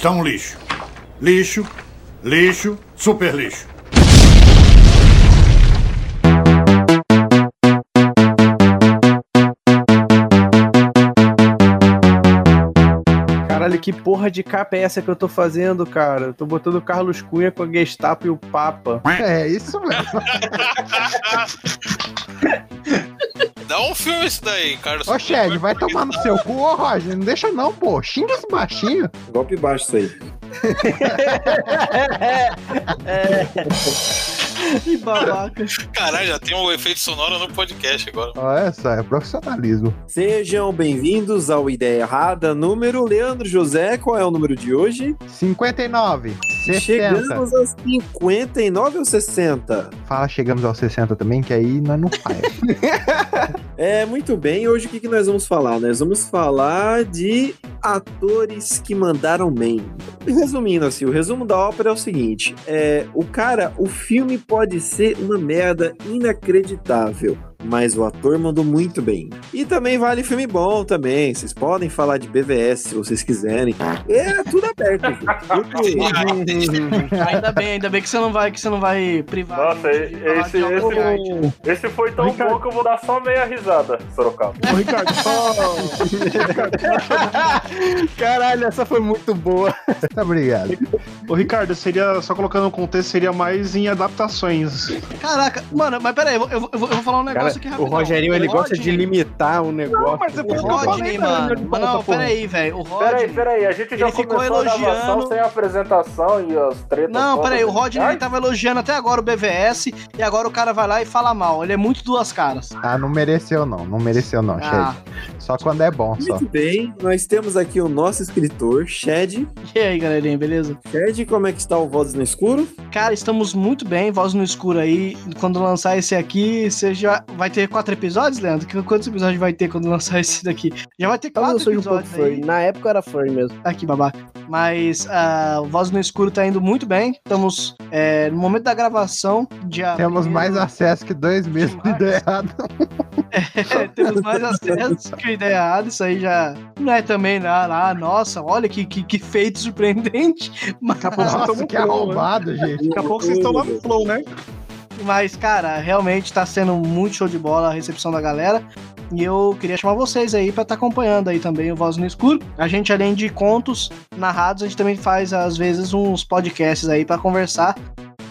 está um lixo. Lixo, lixo, super lixo. Caralho, que porra de capa é essa que eu tô fazendo, cara? Eu tô botando o Carlos Cunha com a Gestapo e o Papa. É, isso mesmo. Um filme isso daí, Carlos. Ô, Shed, vai tomar no seu cu, ô, Roger. Não deixa não, pô. Xinga esse baixinho. Golpe baixo isso aí. é. Que babaca. Caralho, já tem um efeito sonoro no podcast agora. Olha só, é profissionalismo. Sejam bem-vindos ao Ideia Errada, número Leandro José. Qual é o número de hoje? 59. 60. Chegamos aos 59 ou 60? Fala, chegamos aos 60 também, que aí nós não faz. é, muito bem. Hoje o que, que nós vamos falar? Nós vamos falar de atores que mandaram bem. Resumindo assim, o resumo da ópera é o seguinte: é, o cara, o filme pode ser uma merda inacreditável mas o ator mandou muito bem. E também vale filme bom também. Vocês podem falar de BVS se vocês quiserem. É tudo aberto, gente. ainda bem, ainda bem que você não vai, que você não vai privar. Nossa, esse, esse, esse, foi tão Ricardo. bom que eu vou dar só meia risada, Sorocaba. Ô, Ricardo, só. Caralho, essa foi muito boa. Tá obrigado. Ô, Ricardo, seria, só colocando no contexto, seria mais em adaptações. Caraca, mano, mas peraí, eu, eu, eu vou falar um negócio. Cara, o Rogerinho, ele gosta de limitar o negócio. Não, mas é o Rodney, mano. Mas não, peraí, velho. O Rodney. Peraí, peraí. A gente já ele ficou elogiando. sem a apresentação e as tretas. Não, peraí. O Rodney ele tava elogiando até agora o BVS e agora o cara vai lá e fala mal. Ele é muito duas caras. Ah, não mereceu não. Não mereceu não, ah. Shed. Só quando é bom, só. Muito bem. Nós temos aqui o nosso escritor, Shed. E aí, galerinha, beleza? Shed, como é que está o Vozes no Escuro? Cara, estamos muito bem. Voz no Escuro aí. Quando lançar esse aqui, você já vai ter quatro episódios Leandro? Quantos episódios vai ter quando lançar esse daqui? Já vai ter quatro episódios. Um pouco aí. Na época era furry mesmo. Aqui, babaca. Mas uh, o Voz no Escuro tá indo muito bem. Estamos é, no momento da gravação. Dia temos mais acesso que dois meses de ideia errada. É, temos mais acesso que ideia errada. Isso aí já não é também lá, lá nossa, olha que, que, que feito surpreendente. Mas... Daqui a pouco estão que arrombado, gente. Daqui a pouco vocês estão lá no flow, né? Mas, cara, realmente tá sendo muito show de bola a recepção da galera. E eu queria chamar vocês aí para estar tá acompanhando aí também o Voz no Escuro. A gente, além de contos narrados, a gente também faz, às vezes, uns podcasts aí para conversar,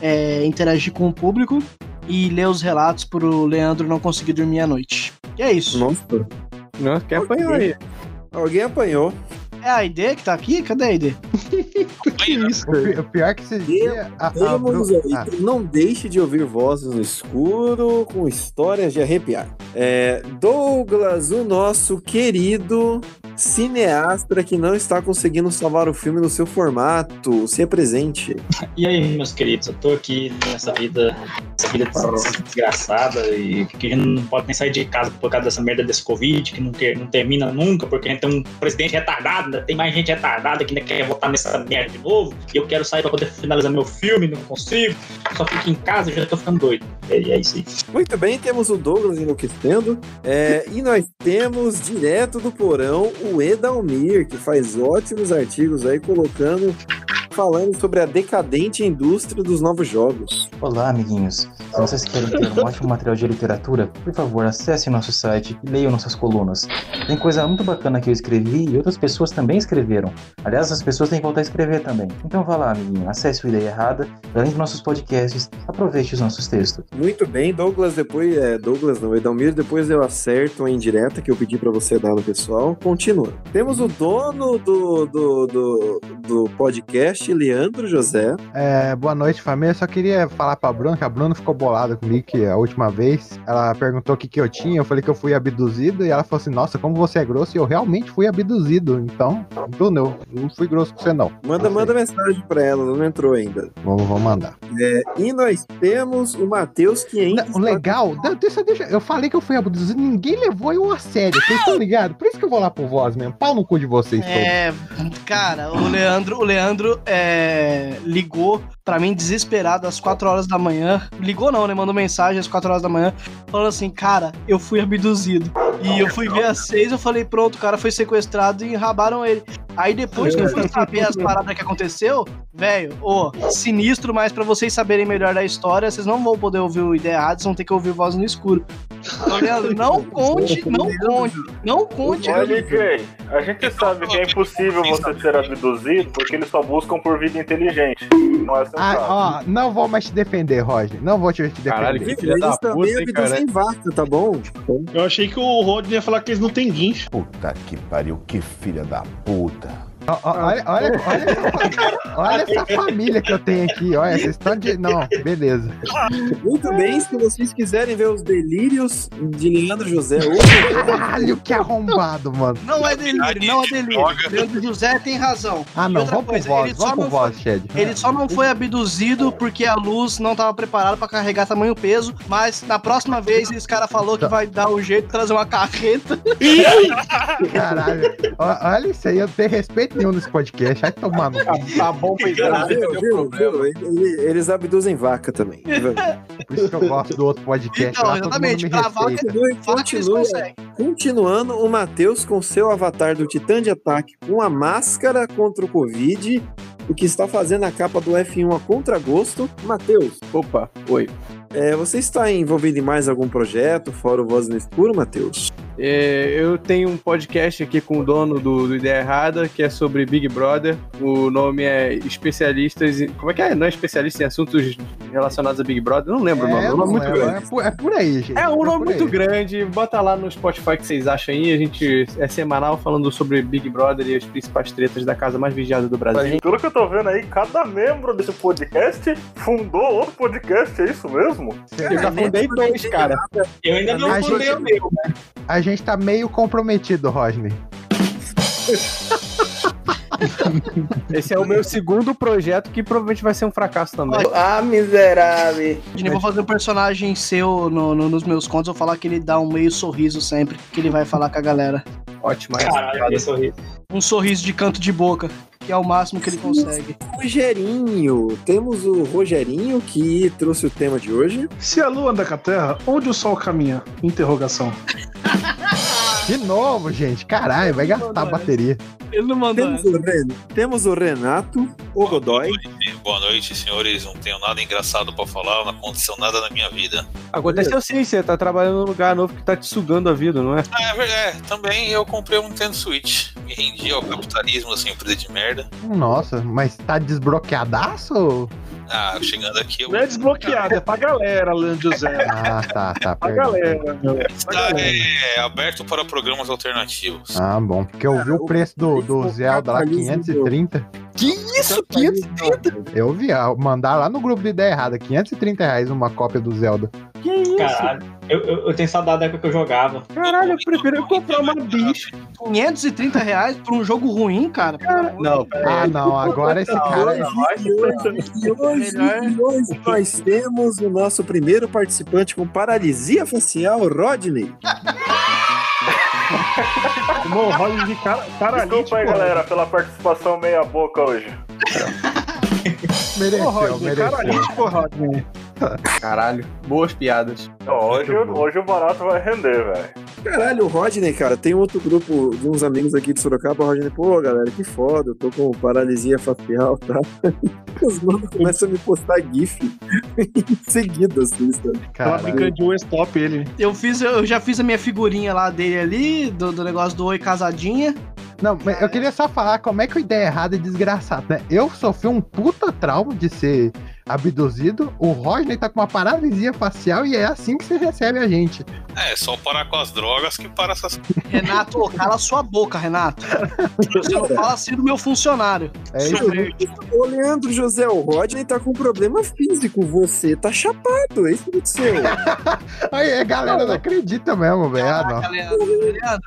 é, interagir com o público e ler os relatos pro Leandro não conseguir dormir à noite. E é isso. Nossa. Nossa, quem apanhou aí? Alguém apanhou. É a ID que tá aqui? Cadê a ID? que isso? O, pior é que você dia. A, a, a, Não deixe de ouvir vozes no escuro com histórias de arrepiar. É, Douglas, o nosso querido cineasta que não está conseguindo salvar o filme no seu formato. Se presente. E aí, meus queridos, eu tô aqui nessa vida, essa vida desgraçada e que não pode nem sair de casa por causa dessa merda desse Covid, que não, ter, não termina nunca, porque a gente tem um presidente retardado, tem mais gente retardada que ainda quer votar nessa merda de novo, e eu quero sair pra poder finalizar meu filme, não consigo, só fico em casa e já tô ficando doido. E é isso aí. Muito bem, temos o Douglas enlouquecendo, é, e nós temos direto do porão o Edalmir, que faz ótimos artigos aí colocando falando sobre a decadente indústria dos novos jogos. Olá, amiguinhos. Se vocês querem ter um ótimo material de literatura, por favor, acesse nosso site e leiam nossas colunas. Tem coisa muito bacana que eu escrevi e outras pessoas também escreveram. Aliás, as pessoas têm que voltar a escrever também. Então vá lá, amiguinho, acesse o Ideia Errada, além dos nossos podcasts, aproveite os nossos textos. Muito bem, Douglas, depois, é, Douglas não, Edalmir, depois eu acerto a indireta que eu pedi para você dar no pessoal. Continua. Temos o dono do, do, do, do podcast, Leandro José. É, boa noite, família. Só queria falar pra Bruna, que a Bruna ficou bolada comigo que a última vez ela perguntou o que, que eu tinha. Eu falei que eu fui abduzido e ela falou assim: Nossa, como você é grosso. E eu realmente fui abduzido. Então, Bruna, eu não fui grosso com você, não. Manda, manda mensagem pra ela, não entrou ainda. Vamos, vamos mandar. É, e nós temos o Matheus que ainda. Não, legal, deixa, deixa, eu falei que eu fui abduzido, ninguém levou eu a sério. Vocês estão ligados? Por isso que eu vou lá pro voz mesmo. Pau no cu de vocês. É, todos. cara, o Leandro, o Leandro é, ligou pra mim desesperado às 4 horas da manhã. Ligou não, né? Mandou mensagem às 4 horas da manhã, falando assim, cara, eu fui abduzido. E eu fui ver às 6, eu falei, pronto, o cara foi sequestrado e enrabaram ele. Aí depois que eu fui saber as paradas que aconteceu, velho, ô, sinistro, mas pra vocês saberem melhor da história, vocês não vão poder ouvir o Ideia vão ter que ouvir Voz no Escuro. Não conte, não conte, não conte. Jay, a gente sabe que é impossível você ser abduzido porque eles só buscam por vida inteligente. Não é sensato. Ah, ó, não vou mais te defender, Roger. Não vou te defender. Caralho, que filha da Eles também puta, hein, cara. abduzem vaca, tá bom? Eu achei que o Rodney ia falar que eles não têm guincho. Puta que pariu, que filha da puta. Olha, olha, olha, olha essa família que eu tenho aqui. Olha, vocês estão de. Não, beleza. Muito bem, se vocês quiserem ver os delírios de Leandro José hoje, Caralho, que arrombado, mano. Não é delírio, não é delírio. Leandro José tem razão. Ah, não, vamos pro voz, ele só vamos pro não voz, Shed. Ele só não foi abduzido porque a luz não estava preparada para carregar tamanho peso, mas na próxima vez esse cara falou que vai dar o jeito de trazer uma carreta. Caralho. Olha isso aí, eu tenho respeito nenhum nesse podcast. Vai tomar no cu. Tá bom pra entender viu, o viu, problema. viu? Ele- Eles abduzem vaca também. Por isso que eu gosto do outro podcast. Então, lá mundo exatamente, me pra vaca-. Continue, Fato eles conseguem. Continuando, o Matheus com seu avatar do Titã de Ataque com a máscara contra o Covid, o que está fazendo a capa do F1 a contragosto. Matheus, Opa, oi. é, você está envolvido em mais algum projeto, fora o Voz no Escuro, Matheus? É, eu tenho um podcast aqui com o dono do, do Ideia Errada, que é sobre Big Brother. O nome é Especialistas. Em, como é que é? Não é especialista em assuntos relacionados a Big Brother? Não lembro o nome. É, É um nome muito grande. é por, é por aí, gente. É um por nome muito aí. grande. Bota lá no Spotify que vocês acham aí. A gente é semanal falando sobre Big Brother e as principais tretas da casa mais vigiada do Brasil. Pelo que eu tô vendo aí, cada membro desse podcast fundou outro podcast, é isso mesmo? Eu já fundei dois, cara. Eu ainda não A fundei gente- o meu. A gente tá meio comprometido, Rodney. Esse é o meu segundo projeto que provavelmente vai ser um fracasso também. Ah, miserável. Eu vou fazer um personagem seu no- no- nos meus contos, eu vou falar que ele dá um meio sorriso sempre, que ele vai falar com a galera. Ótimo. essa Caralho, piada. sorriso. Um sorriso de canto de boca, que é o máximo que ele consegue. Rogerinho, temos o Rogerinho que trouxe o tema de hoje. Se a lua anda com a terra, onde o sol caminha? Interrogação. De novo, gente. Caralho, vai gastar a bateria. Ele não mandou. Temos o, Ren- temos o Renato, o Godoy. Boa noite, senhores. Não tenho nada engraçado pra falar, não aconteceu nada na minha vida. Aconteceu sim, você tá trabalhando num lugar novo que tá te sugando a vida, não é? Ah, é verdade. também eu comprei um Nintendo Switch. Me rendi ao capitalismo, assim, empresa de merda. Nossa, mas tá desbloqueadaço? Ah, chegando aqui, eu Não é desbloqueado, é pra galera, Leandro José. Ah, tá, tá. Pra perdão. galera, meu. Pra está galera. é, aberto para programas alternativos. Ah, bom. Porque eu vi o preço do, do Zelda lá, 530. Que isso? 530? Eu vi, ah, mandar lá no grupo de ideia errada, 530 reais uma cópia do Zelda. Que isso? Caralho. Eu, eu, eu tenho saudade da época que eu jogava. Caralho, eu prefiro comprar uma bicha. 530 reais por um jogo ruim, cara. Não, Ah, não, agora esse cara. Hoje, hoje, hoje nós temos o nosso primeiro participante com paralisia facial, Rodney. Irmão, roda de cara, paralítico. Desculpa aí, galera, pela participação meia boca hoje. Mereceu, Ô, Rodney, mereceu. paralítico, Rodney. Caralho, boas piadas. Hoje, hoje o barato vai render, velho. Caralho, o Rodney, cara, tem outro grupo de uns amigos aqui de Sorocaba, o Rodney, pô, galera, que foda, eu tô com paralisia facial, tá? Os manos começam a me postar GIF em seguida, assim, sabe? Tava brincando de um stop ele. Eu, fiz, eu já fiz a minha figurinha lá dele ali, do, do negócio do Oi Casadinha. Não, mas eu queria só falar como é que a ideia errada é desgraçado, né? Eu sofri um puta trauma de ser abduzido, o Rodney tá com uma paralisia facial e é assim que você recebe a gente. É, só parar com as drogas que para essas Renato, cala sua boca, Renato. Você não fala assim do meu funcionário. É isso aí. Ô, Leandro José, o Rodney tá com problema físico, você tá chapado, é isso que aconteceu. Aí a galera não acredita mesmo, velho. Ah,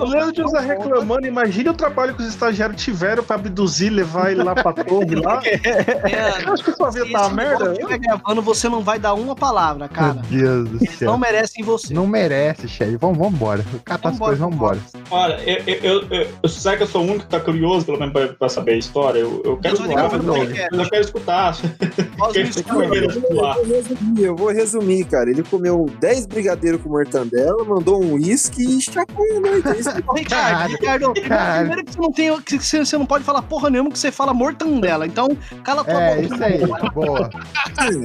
O Leandro José reclamando, imagina o trabalho que os estagiários tiveram pra abduzir, levar ele lá pra torre lá. Leandro, Acho que sua vida tá esse merda. povo estiver gravando, você não vai dar uma palavra, cara. Meu Deus do Eles céu. não merecem você. Não merece, Shed. Vamos, vamos embora. Catar as Vambora, coisas, vamos embora. Olha, eu, eu, eu, eu, eu- será que eu sou o único que tá curioso, pelo menos, pra, pra saber a história? Eu, eu quero Eu podcast. Eu quero escutar. Eu vou resumir, eu vou resumir, cara. Ele comeu 10 brigadeiros com mortandela, mandou um uísque e chapou a noite. É que eu Ricardo, Ricardo, primeiro que você não tem. Que você, você não pode falar porra nenhuma que você fala mortandela. Então, cala a tua É, boca. isso aí. Boa.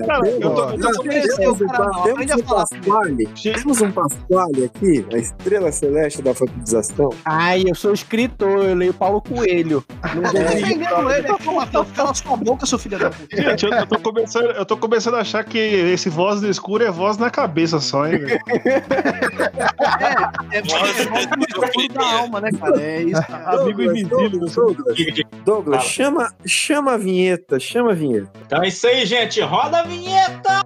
Cara, eu tô, Boa. eu tô cara, não. Temos um. Pasquale, temos um Pasquale aqui, a estrela celeste da alfabetização. Ai, eu sou escritor, eu leio Paulo Coelho. Não Tá defendendo ele, pô, Matheus, cala sua boca, seu filho da puta. Gente, eu, eu tô começando, eu tô começando a achar que esse voz no escuro é voz na cabeça só, hein, velho? É, é, voz no escuro da alma, né, cara? É isso. cara. Amigo invisível. Douglas, Douglas, chama, chama a vinheta, chama a vinheta. Então é isso aí, gente. Roda a vinheta!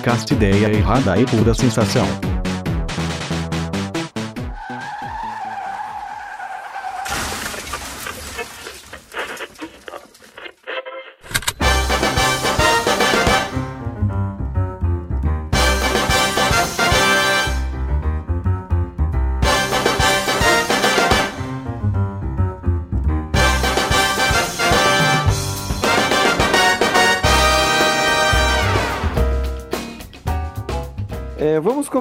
Podcast Ideia Errada e Pura Sensação.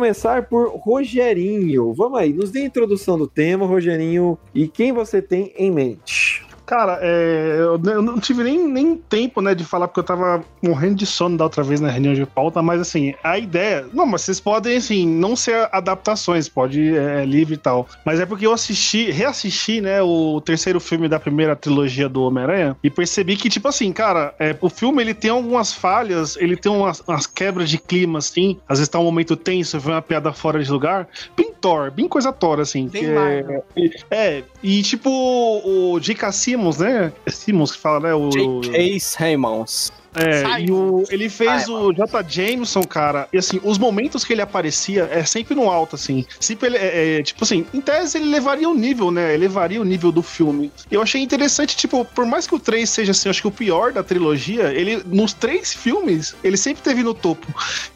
Começar por Rogerinho. Vamos aí, nos dê a introdução do tema, Rogerinho, e quem você tem em mente. Cara, é, eu, não tive nem, nem tempo, né, de falar, porque eu tava morrendo de sono da outra vez na reunião de pauta, mas assim, a ideia. Não, mas vocês podem, assim, não ser adaptações, pode é, livre e tal. Mas é porque eu assisti, reassisti, né, o terceiro filme da primeira trilogia do Homem-Aranha e percebi que, tipo assim, cara, é, o filme ele tem algumas falhas, ele tem umas, umas quebras de clima, assim. Às vezes tá um momento tenso, vem uma piada fora de lugar. Bem Thor, bem coisa Thor, assim. Bem que é, é, e tipo, o J.K. Simmons, né? É Simmons que fala, né? O, J.K. Simmons. É, e o, ele fez o J. Jameson, cara, e assim, os momentos que ele aparecia é sempre no alto, assim. Sempre ele, é, é, tipo assim, em tese ele levaria o nível, né? Elevaria o nível do filme. Eu achei interessante, tipo, por mais que o 3 seja, assim, acho que o pior da trilogia, ele, nos três filmes, ele sempre teve no topo.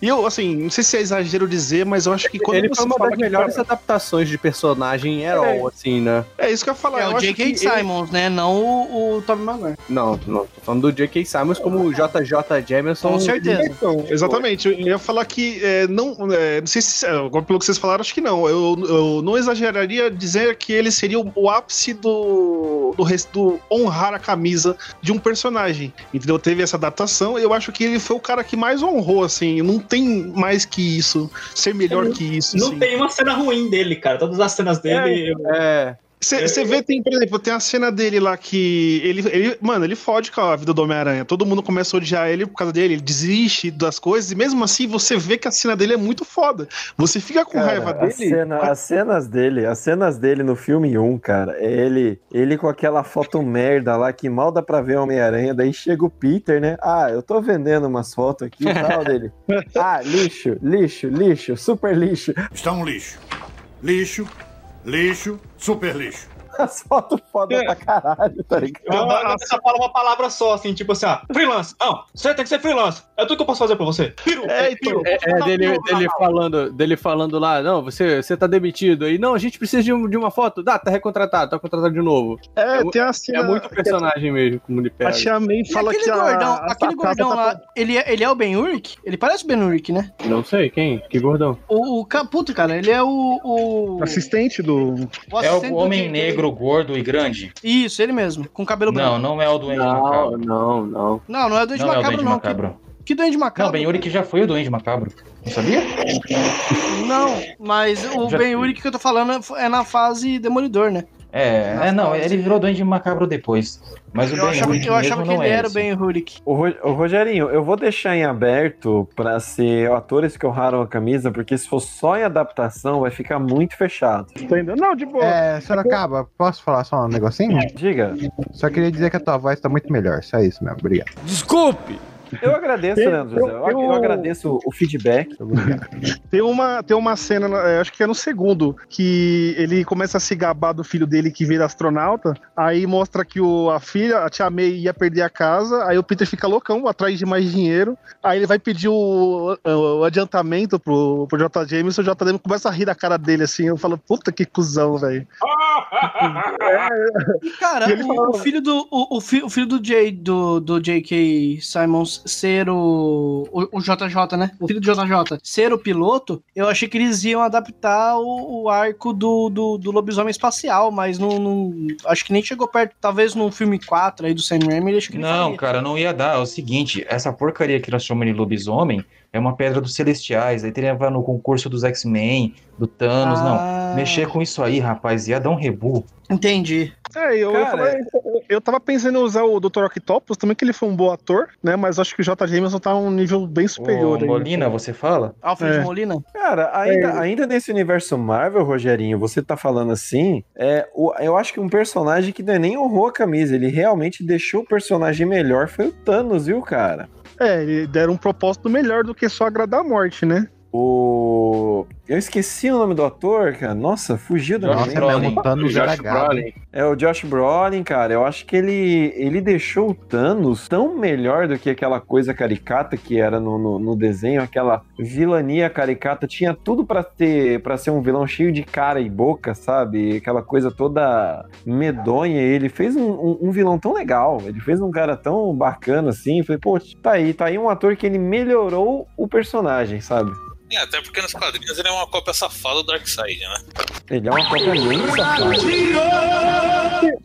E eu, assim, não sei se é exagero dizer, mas eu acho que quando Ele você foi uma das melhores cara, adaptações de personagem herói, assim, né? É isso que eu ia falar. É eu o J.K. que ele- Simons, né? Não o, o Tobey Maguire. Não, não. Tô falando do J.K. Simmons como o J.J. Jameson. Com certeza. Então, exatamente. Eu ia falar que é, não, é, não sei se é, agora pelo que vocês falaram, acho que não. Eu, eu não exageraria dizer que ele seria o, o ápice do, do, do honrar a camisa de um personagem. Entendeu? Teve essa adaptação. e Eu acho que ele foi o cara que mais honrou, assim. Não tem mais que isso, ser melhor que isso. Não assim. tem uma cena ruim dele, cara. Todas as cenas dele. eu- É. Você vê, tem, por exemplo, tem a cena dele lá que ele, ele, mano, ele fode com a vida do Homem-Aranha. Todo mundo começa a odiar ele por causa dele, ele desiste das coisas, e mesmo assim você vê que a cena dele é muito foda. Você fica com Cara, raiva dele. cena- as cenas dele, as cenas dele no filme 1, cara, é ele, ele com aquela foto merda lá que mal dá pra ver o Homem-Aranha, daí chega o Peter, né? Ah, eu tô vendendo umas fotos aqui e tal dele. Ah, lixo, lixo, lixo, super lixo. Está um lixo. Lixo, lixo, super lixo. As fotos foda pra caralho, tá ligado? Eu adoro que essa fala uma palavra só, assim, tipo assim, ó, freelance. Não, você tem que ser freelance. É tudo que eu posso fazer pra você. Piro, É, então. É, é dele, piro, dele falando, dele falando lá, não, você, você tá demitido aí. Não, a gente precisa de, um- de uma foto. Dá, tá recontratado, tá contratado de novo. É, tem a cena. É muito personagem mesmo, como ele A pega. Tia May E fala aquele que a. gordão, a aquele sacada gordão tá- lá, ele é, ele é o Ben Urich? Ele parece o Ben Urich, né? Não sei, quem? Que gordão? O, o cara, ele é o. O, Assistente do. o É assistente o do homem Jay- negro, gordo e grande? Isso, ele mesmo, com cabelo Não, branco. não é o Duende Não, Macabro. não, não. Não, não é o Duende Não é o Macabro, Duende não. Macabro. Que, que Duende Não, Macabro? Ben Urich já foi o Duende Macabro. Não sabia? Não, mas o Já- Ben Urich que eu tô falando é na fase Demolidor, né? É, é não, ele virou Duende Macabro depois. Mas o Eu Ben achava, Urich eu achava que não ele é era o. Ben Ro- ô, Rogerinho, eu vou deixar em aberto pra ser atores que honraram a camisa, porque se for só em adaptação, vai ficar muito fechado. Não, de boa. É, Sorocaba, posso falar só um negocinho? Diga. Só queria dizer que a tua voz tá muito melhor, só isso mesmo, obrigado. Desculpe! Eu agradeço, Leandro José. Eu, eu- eu agradeço o feedback. Tem uma, tem uma cena, é, acho que é no segundo, que ele começa a se gabar do filho dele que vira astronauta. Aí mostra que o, a filha, a tia May, ia perder a casa. Aí o Peter fica loucão, atrás de mais dinheiro. Aí ele vai pedir o, o adiantamento pro, pro J. James. O J. James começa a rir da cara dele assim. Eu falo, puta que cuzão, velho. Cara, E o, o filho do o, o fi- o filho do J do, do J.K. Simons ser o, o o JJ, né? O filho do JJ ser o piloto, eu achei que eles iam adaptar o, o arco do, do, do lobisomem espacial, mas não, não- acho que nem chegou perto. Talvez no filme 4 aí do Sam Raimi, acho que Não, faria. cara, não ia dar. É o seguinte, essa porcaria que nós chamamos de lobisomem é uma pedra dos celestiais. Aí teria no concurso dos X-Men, do Thanos. Ah. Não, mexer com isso aí, rapaz, ia dar um rebu. Entendi. É, eu, eu, Cara, falei- eu tava pensando em usar o Dr. Octopus também, que ele foi um bom ator, né? Mas acho que o J. Jameson tá um nível bem superior. Ô, aí. Molina, você fala? Alfred É. Molina? Cara, ainda, É. ainda nesse universo Marvel, Rogerinho, você tá falando assim, é, o- eu acho que um personagem que não é nem honrou a camisa, ele realmente deixou o personagem melhor foi o Thanos, viu, cara? É, ele deram um propósito melhor do que só agradar a morte, né? O. Eu esqueci o nome do ator, cara. Nossa, fugiu da minha Nossa, mente. Brolin. mesmo o Thanos era Josh. Brolin. É o Josh Brolin, cara. Eu acho que ele, ele deixou o Thanos tão melhor do que aquela coisa caricata que era no, no, no desenho, aquela vilania caricata. Tinha tudo pra ter para ser um vilão cheio de cara e boca, sabe? Aquela coisa toda medonha. Ele fez um, um, um vilão tão legal. Ele fez um cara tão bacana assim. Eu Falei, pô, tá aí, tá aí um ator que ele melhorou o personagem, sabe? É, até porque nos quadrinhos ele é uma cópia safada do Darkseid, né? Ele é uma cópia muito safada.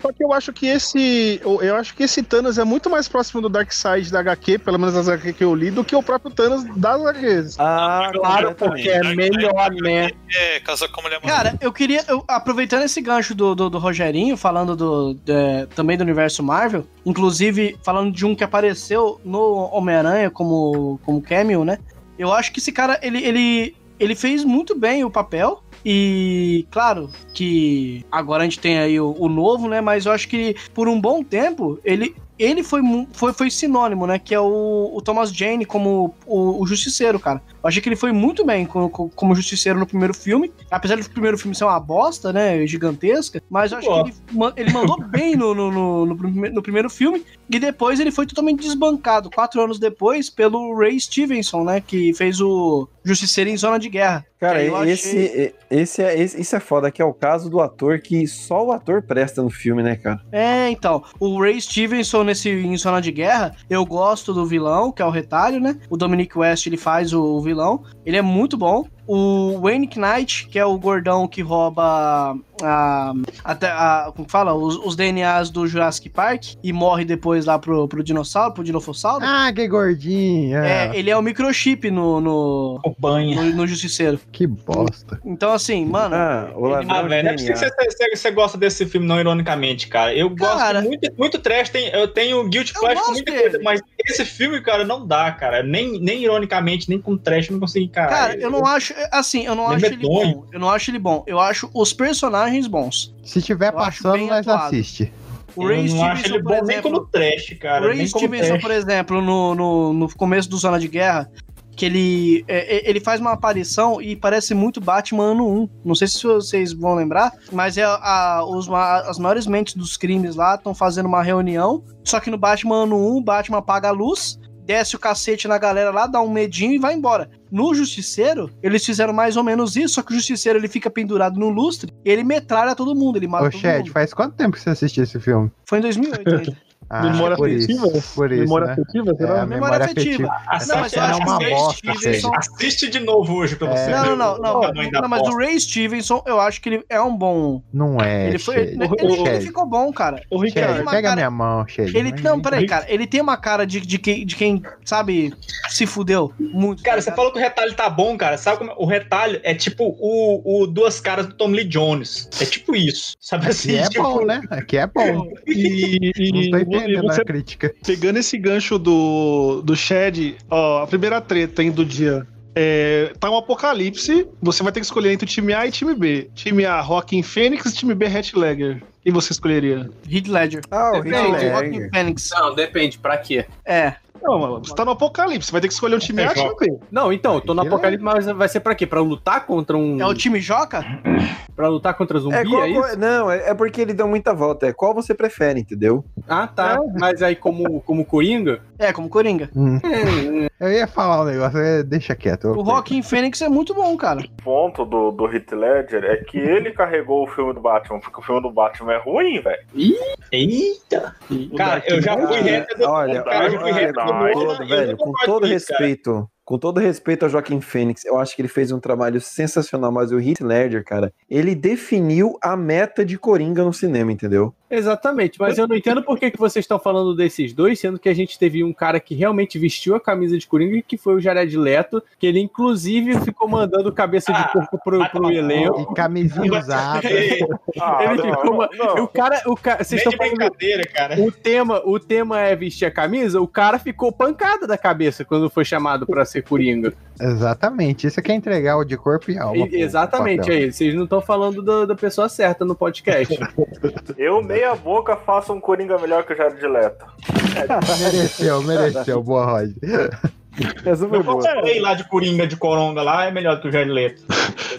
Só que eu acho que esse. Eu acho que esse Thanos é muito mais próximo do Darkseid da HQ, pelo menos das HQ que eu li, do que o próprio Thanos das HQs. Ah, Claro, porque é melhor, né? É, casar com a mulher Cara, eu queria, eu- aproveitando esse gancho do, do, do Rogerinho, falando do, de- também do universo Marvel, inclusive falando de um que apareceu no Homem-Aranha como, como cameo, né? Eu acho que esse cara, ele, ele, ele fez muito bem o papel. E claro que agora a gente tem aí o, o novo, né? Mas eu acho que por um bom tempo ele, ele foi, foi, foi sinônimo, né? Que é o, o Thomas Jane como o, o Justiceiro, cara. Eu achei que ele foi muito bem como, como Justiceiro no primeiro filme. Apesar do primeiro filme ser uma bosta, né? Gigantesca. Mas eu acho que ele, ele mandou bem no, no, no, no prime- no primeiro filme. E depois ele foi totalmente desbancado, quatro anos depois, pelo Ray Stevenson, né? Que fez o Justiceiro em Zona de Guerra. Cara, eu achei- esse, esse, é, esse, isso é foda, que é o caso do ator que só o ator presta no filme, né, cara? É, então, o Ray Stevenson nesse em Zona de Guerra, eu gosto do vilão, que é o Retalho, né? O Dominic West, ele faz o vilão, ele é muito bom. O Wayne Knight, que é o gordão que rouba a, até a, como que fala? Os, os DNAs do Jurassic Park e morre depois lá pro, pro dinossauro, pro dinofossauro. Ah, que gordinho. É, É, ele é o microchip no, no, O banho. no, no Justiceiro. Que bosta. Então, assim, mano. Ah, o Ah, de velho, não é que você, você- você gosta desse filme não ironicamente, cara. Eu Cara. gosto muito, muito trash, tem, eu tenho guilty pleasure com muita dele. coisa, mas esse filme, cara, não dá, cara. Nem, nem ironicamente, nem com trash, eu não consigo encarar. Cara, eu não acho. Assim, eu não Ele é acho ele medonho. bom. Eu não acho ele bom. Eu acho os personagens bons. Se tiver Eu acho passando, nós atuado. assiste. O Eu Ray não acho Stevenson, ele por bom nem exemplo. como trash, cara. o Ray nem como Stevenson, trash. por exemplo, no, no, no começo do Zona de Guerra, que ele, é, é, ele faz uma aparição e parece muito Batman ano 1. Não sei se vocês vão lembrar, mas é a, os, ma- as maiores mentes dos crimes lá estão fazendo uma reunião. Só que no Batman ano 1, o Batman apaga a luz, desce o cacete na galera lá, dá um medinho e vai embora. No Justiceiro, eles fizeram mais ou menos isso, só que o Justiceiro ele fica pendurado no lustre e ele metralha todo mundo, ele mata Ô, todo Chad, mundo. faz quanto tempo que você assistiu esse filme? Foi em 2008 ainda. Ah, Memória por afetiva? isso. Por isso, Memória né? afetiva, É, será? a memória afetiva. Assiste, Não, mas eu Essa acho é uma que o Ray bosta, Stevenson-. Assiste de novo hoje pra você É. Não, não, não, o não. da Não, mas o. Ray Stevenson, eu acho que ele é um bom. Não é, Ele foi. Ele, Ô, ele Chad, ficou bom, cara. Ele Chad, uma pega cara- minha mão, Chad. Ele, Mas- não, peraí, cara. Ele tem uma cara de, de, quem, de quem, sabe, se fudeu muito. Cara, tá você falou que o retalho tá bom, cara. Sabe como o retalho é tipo o, o duas caras do Tom Lee Jones. É tipo isso. Sabe assim? Aqui é tipo, bom, né? Aqui é bom. E, e- E entendendo você a crítica. pegando esse gancho do, do Shed, ó, a primeira treta hein, do dia. É, tá um apocalipse, você vai ter que escolher entre o time A e time B. Time A, Rockin' Fênix, time B, Hatch Ledger. Quem você escolheria? Heath Ledger. Ah, o Depende, Ledger. Phoenix. Não, depende, pra quê? É. Não, mano, você tá no apocalipse, você vai ter que escolher um time É, A, time B. Não, então, tô no é- apocalipse, mas vai ser pra quê? Pra lutar contra um. É o time Joca? Pra lutar contra zumbi, É, é, qual- isso? qual- não, é, é porque ele deu muita volta. É qual você prefere, entendeu? Ah, tá. Mas aí, como, como Coringa. É, como Coringa. Hum. Eu ia falar um negócio, eh, deixa quieto. O Rockin' Fênix é muito bom, cara. O ponto do, do Heath Ledger é que ele carregou o filme do Batman, porque o filme do Batman é ruim, velho. Eita! Cara, eu já fui reta do. Olha, cara, eu já fui olha, reta do com todo, velho, com isso, respeito, com todo respeito ao Joaquim Fênix, eu acho que ele fez um trabalho sensacional, mas o Heath Ledger, cara, ele definiu a meta de Coringa no cinema, entendeu? Exatamente, mas eu não entendo por que, que vocês estão falando desses dois, sendo que a gente teve um cara que realmente vestiu a camisa de Coringa, que foi o Jared Leto, que ele inclusive ficou mandando cabeça de porco pro, pro elenco. E camisinha usada. Ah, ele não, ficou. não. O cara. O cara vocês estão de falando. brincadeira, cara. O tema, o tema é vestir a camisa, o cara ficou pancada da cabeça quando foi chamado pra ser Coringa. Exatamente, isso aqui é entregar o de corpo e alma. E- exatamente, aí. Vocês não estão falando da, da pessoa certa no podcast. Eu, meia boca, faço um Coringa melhor que o Jared Leto. Mereceu, mereceu, boa, Rod. Essa foi Eu boa. comprei lá de Coringa de Coronga lá, é melhor que o Jared Leto.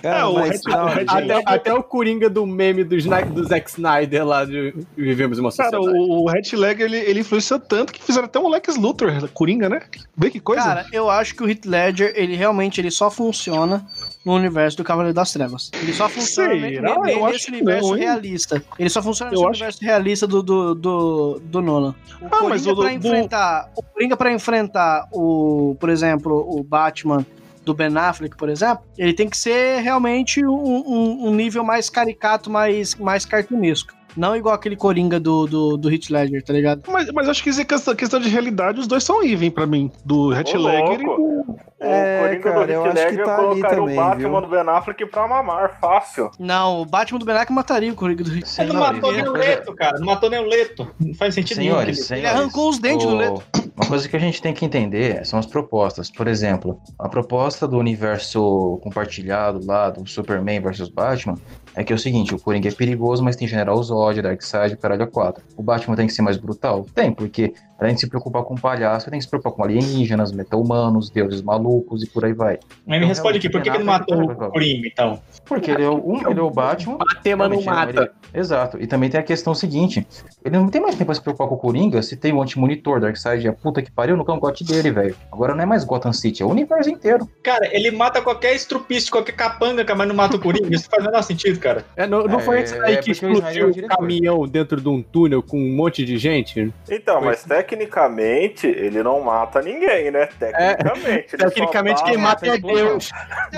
Cara, É, o mas, Red- não, o até, até o Coringa do meme do, do Zack Snyder lá de Vivemos uma Cara, Sociedade. o, o Heath Ledger, ele, ele influenciou tanto que fizeram até um Lex Luthor, Coringa, né? Vê que coisa. Cara, eu acho que o Heath Ledger, ele realmente ele só funciona no universo do Cavaleiro das Trevas. Ele só funciona Será? ne- nesse universo não, realista. Ele só funciona Eu nesse acho- universo realista do, do, do, do Nolan. O Ah, mas Coringa o do- pra do- enfrentar, o Coringa pra enfrentar o, por exemplo, o Batman do Ben Affleck, por exemplo, ele tem que ser realmente um, um- um nível mais caricato, mais, mais cartunesco. Não igual aquele Coringa do, do, do Heath Ledger, tá ligado? Mas, mas acho que isso é questão, questão de realidade, os dois são even pra mim. Do Heath Ledger e do... O É, Coringa cara, do eu Heath acho que Ledger tá ali colocaria também, o Batman viu? do Ben Affleck pra mamar, fácil. Não, o Batman do Ben Affleck mataria o Coringa do Heath Sim, Ele não matou nem o Leto, cara. Não matou nem o Leto. Não faz sentido Senhores, nenhum. senhores, Ele arrancou os dentes do o- Leto. Uma coisa que a gente tem que entender são as propostas. Por exemplo, a proposta do universo compartilhado lá do Superman versus Batman é que é o seguinte, o Coringa é perigoso, mas tem General Zod, Darkseid, caralho a quatro. O Batman tem que ser mais brutal? Tem, porque além de se preocupar com palhaço, tem que se preocupar com alienígenas, meta-humanos, deuses malucos e por aí vai. Mas me responde aqui, por que, que ele não matou o Coringa, então? Porque ele é o, um, ele é o Batman, Bater, mas não mata. ele- Exato. E também tem a questão seguinte: ele não tem mais tempo pra se preocupar com o Coringa se tem um anti-monitor, Darkseid, a puta que pariu no cangote dele, velho. Agora não é mais Gotham City, é o universo inteiro. Cara, ele mata qualquer estrupista, qualquer capanga, mas não mata o Coringa. Isso faz o menor sentido, cara. É, não, não É, foi esse aí é que o Israel é explodiu o o diretor. caminhão dentro de um túnel com um monte de gente? Então, mas tecnicamente ele não mata ninguém, né? Tecnicamente. ele só Tecnicamente, quem mata é Deus.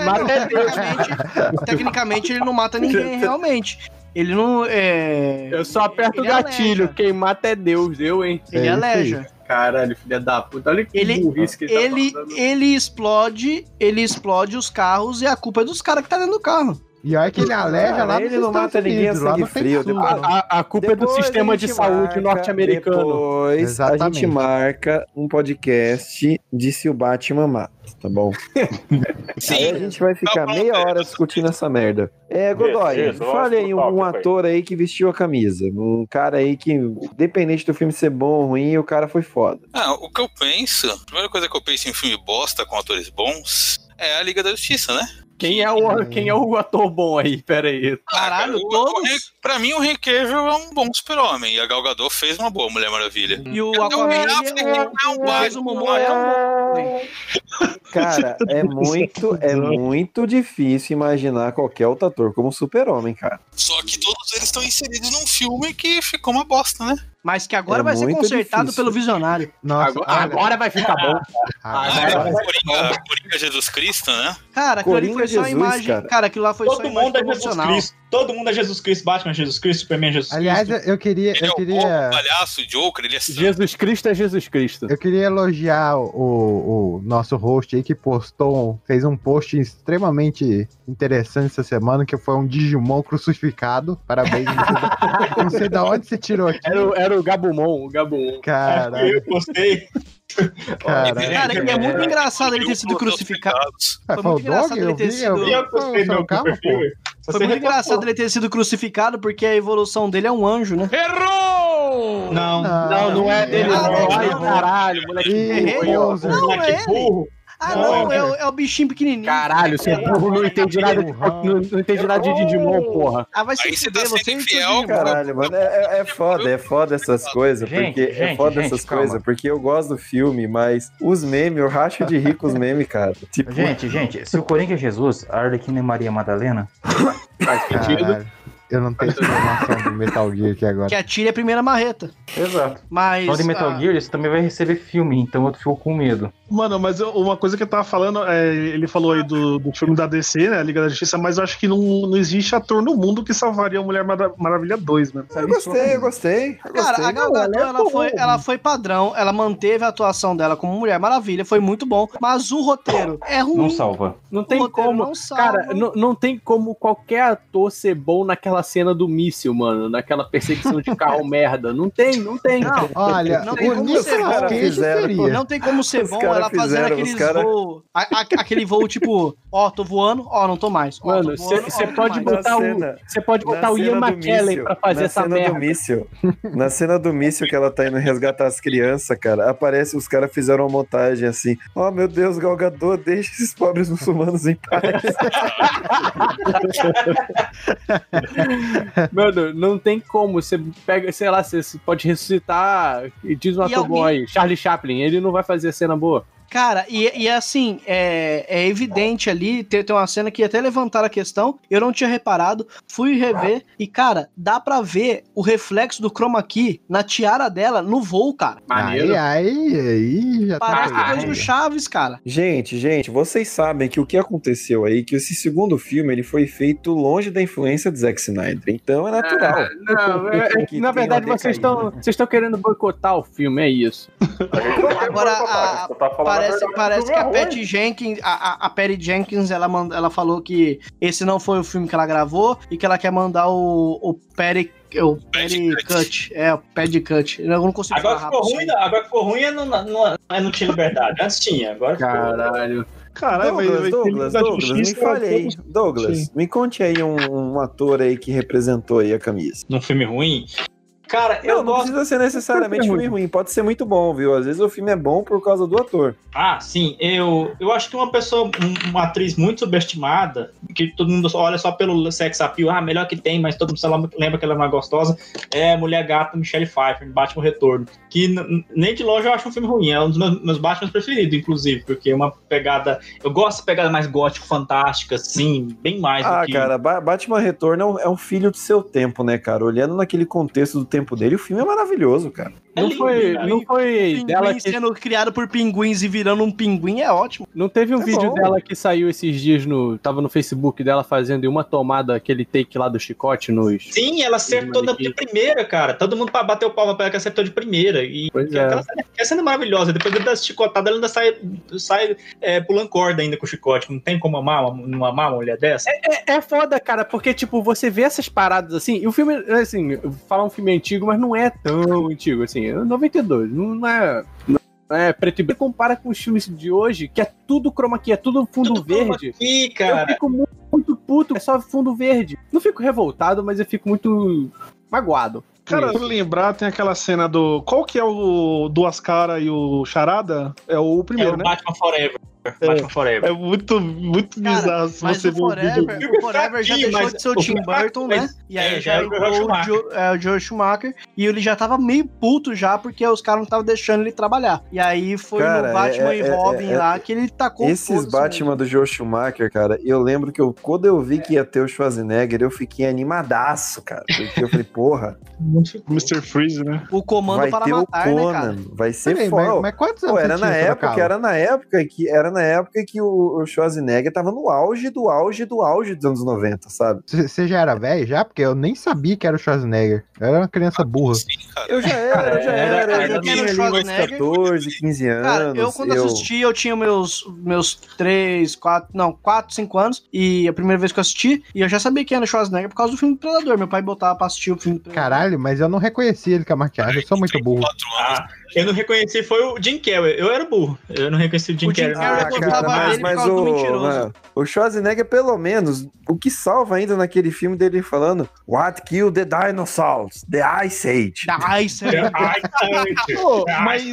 Mata é Deus. Tecnicamente, ele não mata ninguém, realmente. Ele não. É... Eu só aperto o Ele gatilho. aleja. Quem mata é Deus, eu, hein? Ele É aleja. Caralho, filha da puta. Olha que Ele- burrice que ele, Ele, tá falando. ele explode, ele explode os carros e a culpa é dos caras que tá dentro do carro. E olha que ele aleja lá ele não mata ninguém a Unidos, lá sangue não tem frio, depois- não. A, a culpa é do sistema a de saúde norte-americano. Depois a Exatamente. gente marca um podcast de se o Batman mata, tá bom? Aí a gente vai ficar meia hora discutindo essa merda. É, Godoy, Isso, isso, fale aí um, um ator aí que vestiu a camisa. Um cara aí que, independente do filme ser bom ou ruim, o cara foi foda. Ah, o que eu penso, a primeira coisa que eu penso em filme bosta com atores bons é a Liga da Justiça, né? Quem é, o, quem é o ator bom aí? Pera aí. Caralho, Ah, todos? pra mim, o Henry Cavill é um bom super-homem. E a Gal Gadot fez uma boa Mulher Maravilha. E o Aquaman, é, é um bom. Cara, é muito, é muito difícil imaginar qualquer outro ator como super-homem, cara. Só que todos eles estão inseridos num filme que ficou uma bosta, né? Mas que agora É vai ser consertado difícil. pelo visionário. Nossa, Agora, agora vai ficar bom. Ah, agora- o Coringa, Coringa Jesus Cristo, né? Cara, aquilo ali foi só Jesus, imagem. cara. Cara. aquilo lá foi só a Todo imagem mundo é Jesus. Cristo. Todo mundo é Jesus Cristo. Batman é Jesus Cristo, Superman é Jesus Aliás, Cristo. eu queria, Ele é eu o queria, o palhaço, o Joker, ele é santo. Jesus Cristo é Jesus Cristo. eu queria elogiar o, o nosso host aí que postou, fez um post extremamente interessante essa semana, que foi um Digimon crucificado. Parabéns. Não sei da, não sei da onde você tirou aqui. Era, o- era o Gabumon, o Gabumon. Caralho, Eu postei. caralho. Cara, e é muito engraçado ele ter sido crucificado. Ah, foi muito engraçado ele Eu ter vi, sido- eu postei calma, meu pô. Foi muito engraçado ele ter sido crucificado porque a evolução dele é um anjo, né? Não. Não, não é dele, Ah, não. não, Ai, não. caralho, moleque. Burro. Não, Moleque é ele. Ah, Não, não, é, o- é o bichinho pequenininho. Caralho, seu burro não entende nada de, não, não entende nada de Digimon, porra. Ah, vai se Aí você tá você seus irmãos. Caralho, mano, é, é- é foda, é foda essas coisas, Gente, porque é gente, foda gente, essas coisas, porque eu gosto do filme, mas os memes, eu racho de rir com os memes, cara. Tipo, Gente, gente, se o Coringa é Jesus, a Arlequina é Maria Madalena? Faz sentido. Eu não tenho informação do Metal Gear aqui agora. Que atire a primeira marreta. Exato. Mas. Falando de Metal ah, Gear, você também vai receber filme, então eu fico com medo. Mano, mas eu- uma coisa que eu tava falando, é, ele falou aí do, do filme da DC, né? A Liga da Justiça, mas eu acho que não, não existe ator no mundo que salvaria a Mulher Mara- Maravilha 2, mano. eu gostei, eu gostei. eu Cara, gostei. a Gal Gadot, ela, foi, ela foi padrão, ela manteve a atuação dela como Mulher Maravilha, foi muito bom, mas o roteiro é ruim. Não salva. Não tem como. não salva. Cara, não, não tem como qualquer ator ser bom naquela cena do míssil, mano. Naquela perseguição de carro merda. Não tem, não tem. Não, Olha, Não tem o como Nicolas ser bom. Cage Fizeram, seria. Não tem como ser bom ela fazendo aqueles cara- voos. a- a- aquele voo tipo, ó, tô voando, ó, não tô mais. Ó, Mano, ó, você pode botar o. Você pode botar o Ian McKellen míssil, pra fazer na essa cena merda. do míssil, na cena do míssil que ela tá indo resgatar as crianças, cara, aparece, os caras fizeram uma montagem assim, oh meu Deus, Galgador, deixa esses pobres muçulmanos em paz. Mano, não tem como. Você pega, sei lá, você pode ressuscitar e diz um E ator bom alguém- Charlie Chaplin, ele não vai fazer cena boa. Cara, e, e assim, é, é evidente ali, tem, tem uma cena que até levantaram a questão, eu não tinha reparado, fui rever, e cara, dá pra ver o reflexo do chroma key na tiara dela no voo, cara. Maneiro. Aí, aí, aí, já Parece tá. depois do Chaves, cara. Gente, gente, vocês sabem que o que aconteceu aí, que esse segundo filme, ele foi feito longe da influência do Zack Snyder, então é natural. Não, é- é que, na verdade, vocês estão vocês estão querendo boicotar o filme, é isso. Agora, a- Você tá falando a Parece, verdade, parece que a é Patty. Jenkins, a, a, a Patty Jenkins, ela, manda, ela falou que esse não foi o filme que ela gravou e que ela quer mandar o, o Patty, o Patty Cut. Cut. É, o Patty Cut. Eu não consigo Agora falar que ficou ruim, agora que ficou ruim é não, não, não, é não tinha liberdade. Antes tinha, agora ficou- Caralho. Caralho, vai- Douglas, Douglas, Liga da Douglas, me Justiça, fale aí. todos- Douglas, Sim. me conte aí um, um ator aí que representou aí a camisa. num filme ruim. Cara, eu Não, não gosto. precisa ser necessariamente filme ruim, pode ser muito bom, viu? Às vezes o filme é bom por causa do ator. Ah, sim, eu, eu acho que uma pessoa, um- uma atriz muito subestimada, que todo mundo olha só pelo sex appeal, ah, melhor que tem, mas todo mundo lembra que ela é mais gostosa, é Mulher Gata Michelle Pfeiffer, Batman Retorno. Que nem de longe eu acho um filme ruim, é um dos meus, meus Batman preferidos, inclusive, porque é uma pegada. Eu gosto de pegada mais gótico, fantástica, assim, bem mais Ah, do que. cara, Ba- Batman Retorno é um, é um filho do seu tempo, né, cara? Olhando naquele contexto do tempo dele, o filme é maravilhoso, cara. É Não lindo, foi, cara. não foi Pinguim dela que. sendo criado por pinguins e virando um pinguim é ótimo. Não teve um É vídeo bom. dela que saiu esses dias no. Tava no Facebook dela fazendo em uma tomada aquele take lá do chicote nos. Sim, ela acertou da, de primeira, cara. Todo mundo pa- bateu palma pra ela que acertou de primeira. E Pois que é. aquela cena, é maravilhosa. Depois da chicotada, ela ainda sai, sai é, pulando corda ainda com o chicote. Não tem como amar uma, não amar uma mulher dessa. É, é foda, cara, porque, tipo, você vê essas paradas assim, e o filme, assim, falar um filme antigo, mas não é tão antigo, assim, é 92, não não é. Não é preto e branco. Você compara com os filmes de hoje, que é tudo chroma key, é tudo fundo Tudo verde. key, Eu cara. fico muito, muito puto, é só fundo verde. Não fico revoltado, mas eu fico muito magoado. Cara, pra lembrar, tem aquela cena do. Qual que é o Duas Caras e o Charada? É o É primeiro, o né? Batman Forever. Batman Forever. É muito, muito Cara, bizarro se Mas você ver o vídeo. Forever, o Forever já deixou mas de ser o Tim é Burton, né? E aí é, já já é o entrou. Jo- é, o Joel Schumacher. E ele já tava meio puto já, porque os caras não estavam deixando ele trabalhar. E aí foi Cara, no Batman é- e é- Robin é- lá que ele tacou Esses foda-se Batman do Joe Schumacher, cara, eu lembro que eu, quando eu vi que ia ter o Schwarzenegger, eu fiquei animadaço, cara. Porque eu falei, porra, Mr. Freeze, né? mesmo. O comando vai para ter matar, o né, Conan, cara? vai ser Peraí, foda. mas, mas quantos anos Pô, era na época, era na época que era na época que o, Schwarzenegger tava no auge do auge do auge dos anos 90, sabe? Você já era velho já? Porque eu nem sabia que era o Schwarzenegger. Eu era uma criança burra. Sim, cara. Eu já era, eu já Era- era, eu já tinha ali meus Schwarzenegger. 14, 15 anos. Cara, eu quando assisti, eu tinha meus, meus 3, 4, não, 4, 5 anos. E a primeira vez que eu assisti, e eu já sabia quem era o Schwarzenegger por causa do filme do Predador. Meu pai botava pra assistir o filme do Predador. Caralho, mas eu não reconheci ele com a maquiagem. Eu sou muito burro. 34 anos. Ah, eu não reconheci, foi o Jim Carrey. Eu era burro. Eu não reconheci o Jim O Jim Carrey. Carrey Ah, cara, mas, mas o, mano, o Schwarzenegger, pelo menos, o que salva ainda naquele filme dele falando What killed the dinosaurs? The Ice Age. The Ice Age. Pô, mas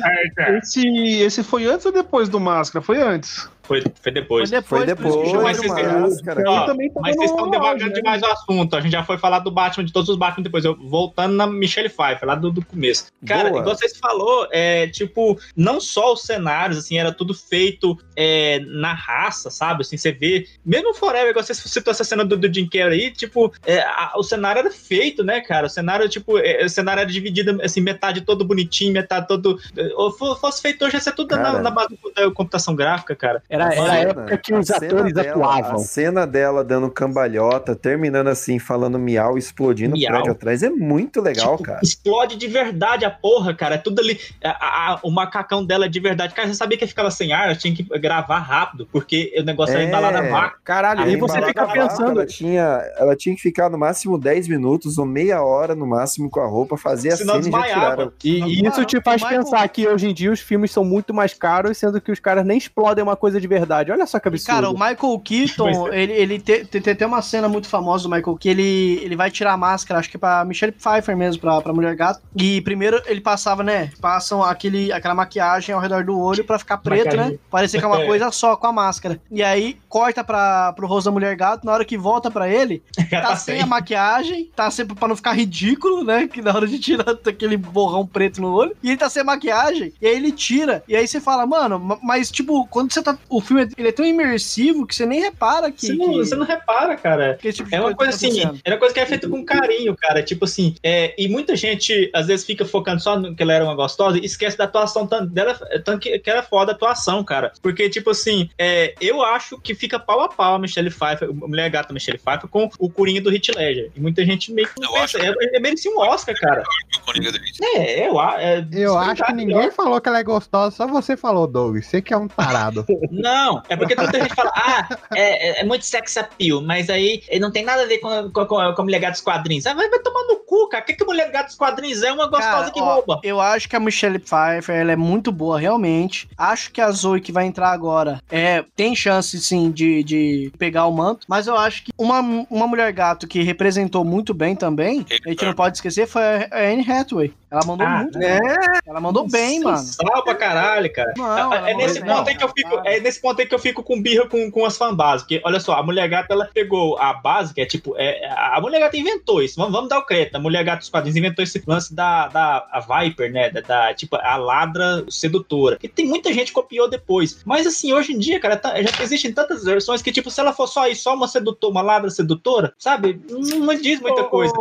esse, esse foi antes ou depois do Máscara? Foi antes. Foi, foi depois. Foi depois, Mas vocês, Máscara. ó, Ele também tava mas vocês estão devagando demais o assunto. A gente já foi falar do Batman, de todos os Batman depois. Eu, voltando na Michelle Pfeiffer, lá do, do começo. Cara, Boa. igual vocês falou, é, tipo, não só os cenários, assim, era tudo feito é, na raça, sabe? Assim, você vê. Mesmo o Forever, igual você citou essa cena do, do Jim Carrey aí, tipo, é, a- o cenário era feito, né, cara? O cenário, tipo, é, o cenário era dividido, assim, metade todo bonitinho, metade todo. Ou fo- fosse feito hoje, ia ser tudo na, na base da computação gráfica, cara. Era, era a época que os A atores dela- atuavam. A cena dela dando cambalhota, terminando assim, falando miau, explodindo o Miau. prédio atrás, é muito legal, Tipo, cara. Explode de verdade a porra, cara. É tudo ali. a- a- o macacão dela é de verdade. Cara, você sabia que ficava sem ar? Ela tinha que gravar rápido, porque o negócio era É. embalado a vácuo. Caralho, Aí e você fica a pensando. Ela tinha, ela tinha que ficar no máximo 10 minutos ou meia hora no máximo com a roupa, fazer a Senão cena e já desmaiava. tiraram. E, e isso te faz Michael- pensar que hoje em dia os filmes são muito mais caros, sendo que os caras nem explodem uma coisa de verdade. Olha só que E, absurdo. cara, o Michael Keaton, ele, ele te- te- tem até uma cena muito famosa do Michael que ele, ele vai tirar a máscara, acho que é pra Michelle Pfeiffer mesmo, pra, pra Mulher Gato. E primeiro ele passava, né? Passam aquele, aquela maquiagem ao redor do olho pra ficar preto, Maquiagem. né? Parecer que é uma É. coisa só com a máscara. E aí corta pra, pro rosto da Mulher Gato, na hora que volta pra ele, Já tá sem a maquiagem, tá sempre pra não ficar ridículo, né? Que na hora de tirar aquele borrão preto no olho. E ele tá sem maquiagem, e aí ele tira. E aí você fala, mano, ma- mas tipo, quando você tá. O filme ele é tão imersivo que você nem repara que. Você não, que- você não repara, cara. que tipo É uma coisa tá assim, acontecendo. era uma coisa que é feita com carinho, cara. Tipo assim, é, e muita gente às vezes fica focando só no que ela era uma gostosa e esquece da atuação dela, tanto que, que era foda a atuação, cara. Porque, tipo assim, é, eu acho que fica pau a pau a Michelle Pfeiffer, a mulher gata Michelle Pfeiffer, com o Coringa do Heath Ledger. E muita gente meio que não Eu pensa. acho É, é, merecia um Oscar, cara. O Coringa do Heath. É, eu, é, Eu acho que ninguém falou que ela é gostosa, só você falou, Doug. Você que é um tarado. Não, é porque muita gente fala, ah, é, é- é muito sex appeal, mas aí não tem nada a ver com, com, com, com a mulher gata dos quadrinhos. Ah, vai, vai tomar no cu, cara. O que, que a mulher gata dos quadrinhos é? Uma gostosa Cara, que ó, rouba. Eu acho que a Michelle Pfeiffer ela é muito boa, realmente. Acho que a Zoe que vai entrar agora é, tem chance, sim, de, de pegar o manto. Mas eu acho que uma, uma mulher gato que representou muito bem também, a gente não pode esquecer, foi a Anne Hathaway. Ela mandou Ah, muito bem. Ela mandou bem, mano. Sal pra caralho, cara. Não, é, nesse ponto aí que eu fico, é nesse ponto aí que eu fico com birra com, com as fanbases. Porque, olha só, a mulher gata ela pegou a base, que é tipo, é, a mulher gata inventou isso. Vamos, vamos dar o crédito. A mulher gata dos quadrinhos inventou esse lance da, da a Viper, né? Da, da, tipo, a ladra sedutora. Que tem muita gente que copiou depois. Mas assim, hoje em dia, cara, tá- já existem tantas versões que, tipo, se ela for só isso, só uma sedutora, uma ladra sedutora, sabe? Não, não diz muita coisa.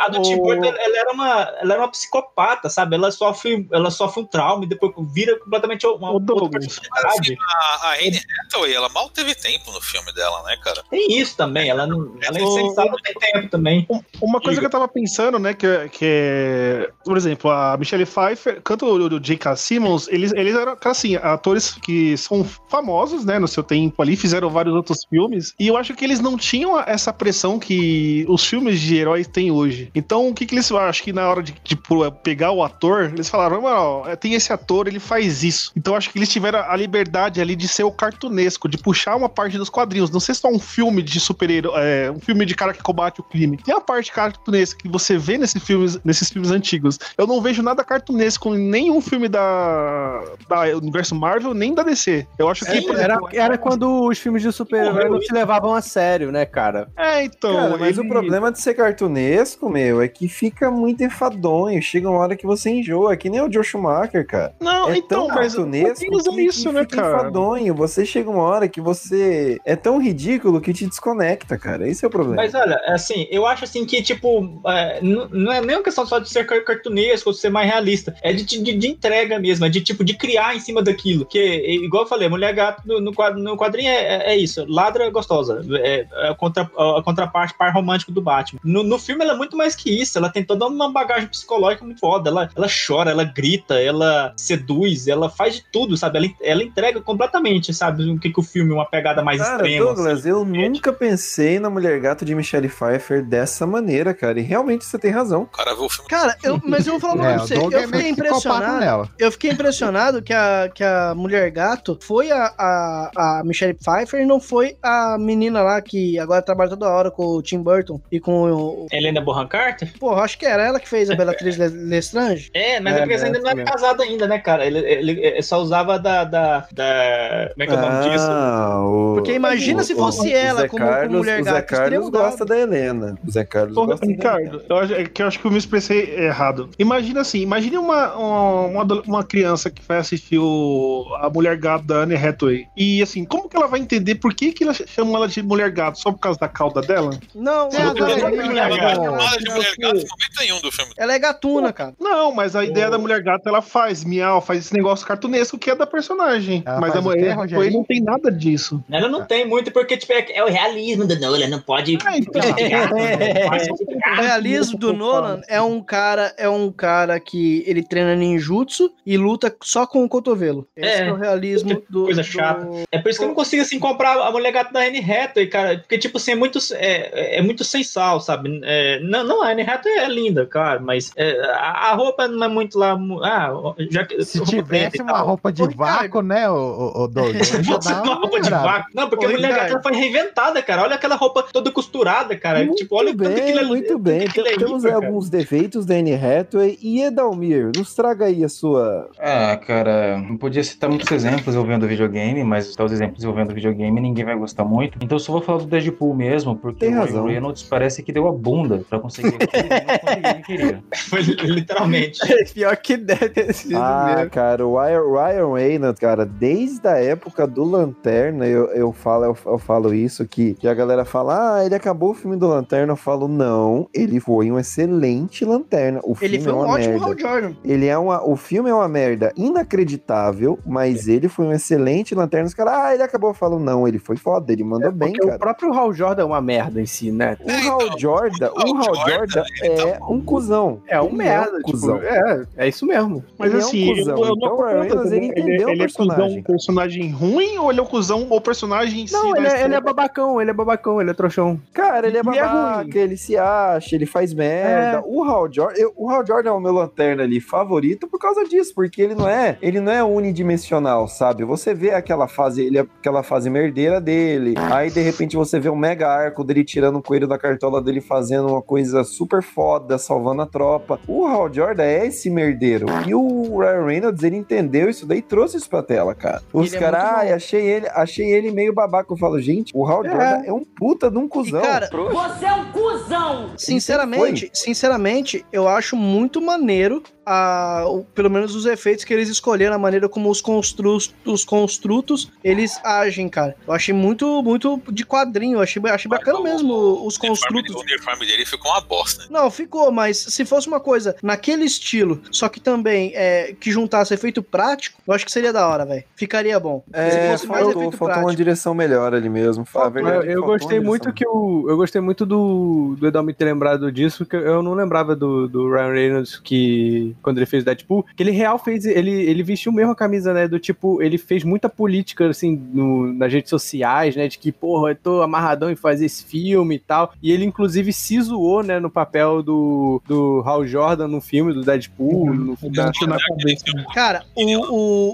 A, do Tim Burton, ela, ela era uma, ela era uma psicopata, sabe? Ela sofre, ela sofre um trauma e depois vira completamente uma outra personalidade. A, a Anne Hathaway, ela mal teve tempo no filme dela, né, cara? Tem isso também, ela, não, ela é insensata, tem tempo também. Uma coisa que eu tava pensando, né, que, é- que. Por exemplo, a Michelle Pfeiffer, canto o, J.K. Simmons, eles, eles eram, cara, assim, atores que são famosos, né, no seu tempo ali, fizeram vários outros filmes, e eu acho que eles não tinham essa pressão que os filmes de heróis têm hoje. Então, o que que eles eu acho que na hora de, de pegar o ator, eles falaram, mano, ó, tem esse ator, ele faz isso. Então, acho que eles tiveram a liberdade ali de ser o cartunesco, de puxar uma parte dos quadrinhos, não ser só um filme de super-herói, é, um filme de cara que combate o crime. Tem a parte cartunesca que você vê nesses filmes, nesses filmes antigos. Eu não vejo nada cartunesco em nenhum filme da, da universo Marvel, nem da DC. Eu acho que, É, por era, exemplo, era quando os filmes de super-herói não se levavam a sério, né, cara? É, então. Cara, mas ele- o problema de ser cartunesco, meu, é que fica muito enfadonho. Chega uma hora que você enjoa, é que nem o Joe Schumacher, cara. Não, é então, tão mas cartunesco quadrinhos é isso, que né, fica cara? enfadonho. Você chega uma hora que você é tão ridículo que te desconecta, cara. Esse é o problema. Mas olha, assim, eu acho assim que, tipo, é, não é nem uma questão só de ser car- cartunesco ou ser mais realista. É de, de, de entrega mesmo, é de tipo de criar em cima daquilo. Que, é, igual eu falei, mulher gato no, no quadrinho é, é- é isso, ladra gostosa. É, é a, contra, a contraparte par romântico do Batman. No, no filme ela é muito mais que isso, ela tem toda uma bagagem psicológica muito foda. Ela, ela chora, ela grita, ela seduz, ela faz de tudo, sabe? Ela, ela entrega completamente. Realmente, sabe, o que, que o filme, uma pegada mais Cara, extrema. Douglas, assim. eu nunca pensei na Mulher Gato de Michelle Pfeiffer dessa maneira, cara. E realmente você tem razão. O cara viu o filme. Cara, eu, mas eu vou falar uma É, pra você. Doug Eu é fiquei impressionado. nela. Eu fiquei impressionado que a, que a mulher gato foi a, a, a Michelle Pfeiffer e não foi a menina lá que agora trabalha toda hora com o Tim Burton e com o. Helena Bonham Carter? Porra, acho que era ela que fez a Bellatrix Le- Lestrange. É, mas É, é, porque você né, ainda não é mesmo. casado ainda, né, cara? Ele, ele- ele só usava da, da, da- Como é que é o nome disso? Ah, o, Porque imagina se fosse ela Zé como- como Carlos, Mulher O Zé Carlos gosta da Helena. O Zé Carlos Ô, gosta da Ricardo, eu acho, é que eu acho que eu me expressei errado. Imagina assim, imagine uma, uma, uma criança que vai assistir o, a Mulher Gato da Anne Hathaway. E assim, como que ela vai entender por que, que ela chama ela de Mulher Gato? Só por causa da cauda dela? Não, ela, a galerinha ela- Mulher ela- Gato. ela- Fala de mulher gato em momento nenhum do filme. ela é gatuna, cara. Não, mas a ideia da Mulher Gato ela faz miau, faz esse negócio cartunesco que é da personagem. Ela mas a o Mulher Hathaway não tem nada disso. Ela não tem muito, porque tipo, é, é o realismo do Nolan, não pode. Ah, então. O realismo do Nolan é um cara, é um cara que ele treina ninjutsu e luta só com o cotovelo. Esse é, É, o realismo do. coisa do- chata. É por isso que eu não consigo assim comprar a mulher gata da Anne Hathaway, cara. Porque, tipo assim, é muito, é, é muito sem sal, sabe? É, não, não, a Anne Hathaway é linda, claro, mas é, a, a roupa não é muito lá. Ah, já que. Se tivesse uma roupa de vácuo, né, o, o, o Doug? Se fosse uma roupa de vácuo. Não, porque Ô, a mulher gata foi reinventada, cara. Olha aquela roupa toda costurada, cara. Muito tipo, olha o tanto que aquilo é- muito bem. é Tem- Temos aí alguns defeitos da Anne Hathaway. E Edalmir, nos traga aí a sua... Ah, cara, não podia citar muitos exemplos envolvendo videogame, mas citar os exemplos envolvendo videogame ninguém vai gostar muito. Então eu só vou falar do Deadpool mesmo, porque Tem o razão. Ryan Reynolds parece que deu a bunda pra conseguir aquilo o que queria. Foi literalmente. Pior que deve ter sido Ah, mesmo. cara, o Ryan, Ryan Reynolds, cara, desde a época do Lanterna, eu, eu, falo, eu, eu falo isso, que, que a galera fala, ah, ele acabou o filme do Lanterna. Eu falo, não, ele foi um excelente Lanterna. O Ele filme foi é um uma ótimo merda. Hal Jordan. Ele é uma. O filme é uma merda inacreditável, mas ele foi um excelente lanterna. Os caras, ah, ele acabou. Eu falo, não, ele foi foda, ele mandou bem, Porque o cara. próprio Hal Jordan é uma merda em si, né? O Hal Jordan, o Hal Jordan é um cuzão. É um Ele merda. um tipo, cuzão. é, é isso mesmo. Mas Ele é um assim, eu- cuzão, eu, não então o ele ele, entendeu o ele é cuzão, personagem. um personagem ruim ou ele é um cuzão ou personagem em si? Não, ele é, ele é babacão, ele é babacão, ele é trouxão. Cara, ele é Ele é babaca, ele se acha, ele faz merda. É. O Hal Jordan, eu- o Hal Jordan é o meu lanterna ali favorito por causa disso, porque ele não é, ele não é unidimensional, sabe? Você vê aquela fase, ele é aquela fase merdeira dele. Aí de repente você vê um mega arco dele tirando o coelho da cartola dele fazendo uma coisa super foda, salvando a tropa. O Hal Jordan é esse merdeiro. E o Ryan Reynolds, ele entendeu isso daí e trouxe isso pra tela, cara. Os é caras, ai, achei ele, achei ele meio babaca. Eu falo, gente, o Hal É. Jordan é um puta de um E, cuzão. cara, Você é um cuzão! Sinceramente, sinceramente, eu acho muito maneiro a, o- pelo menos os efeitos que eles escolheram, a maneira como os, constru, os construtos eles agem, cara. Eu achei muito, muito de quadrinho, eu achei, achei bacana mesmo os O uniforme, construtos. o uniforme dele ficou uma bosta. Não, ficou, mas se fosse uma coisa naquele estilo, só que também é, que juntasse efeito prático, eu acho que seria da hora, velho. Ficaria bom. É, faltou, efeito faltou uma direção melhor ali mesmo. Eu, verdade, eu faltou gostei muito que o. Eu gostei muito do, do Edal me ter lembrado disso, que eu não lembrava do, do Ryan Reynolds que. Quando ele fez o Deadpool, que ele real fez. Ele, ele vestiu mesmo a camisa, né? Do tipo, ele fez muita política, assim, no- nas redes sociais, né? De que, porra, eu tô amarradão em fazer esse filme e tal. E ele, inclusive, se zoou, né, no papel do, do Hal Jordan no filme, do Deadpool. No filme da- na cabeça. Cara, o,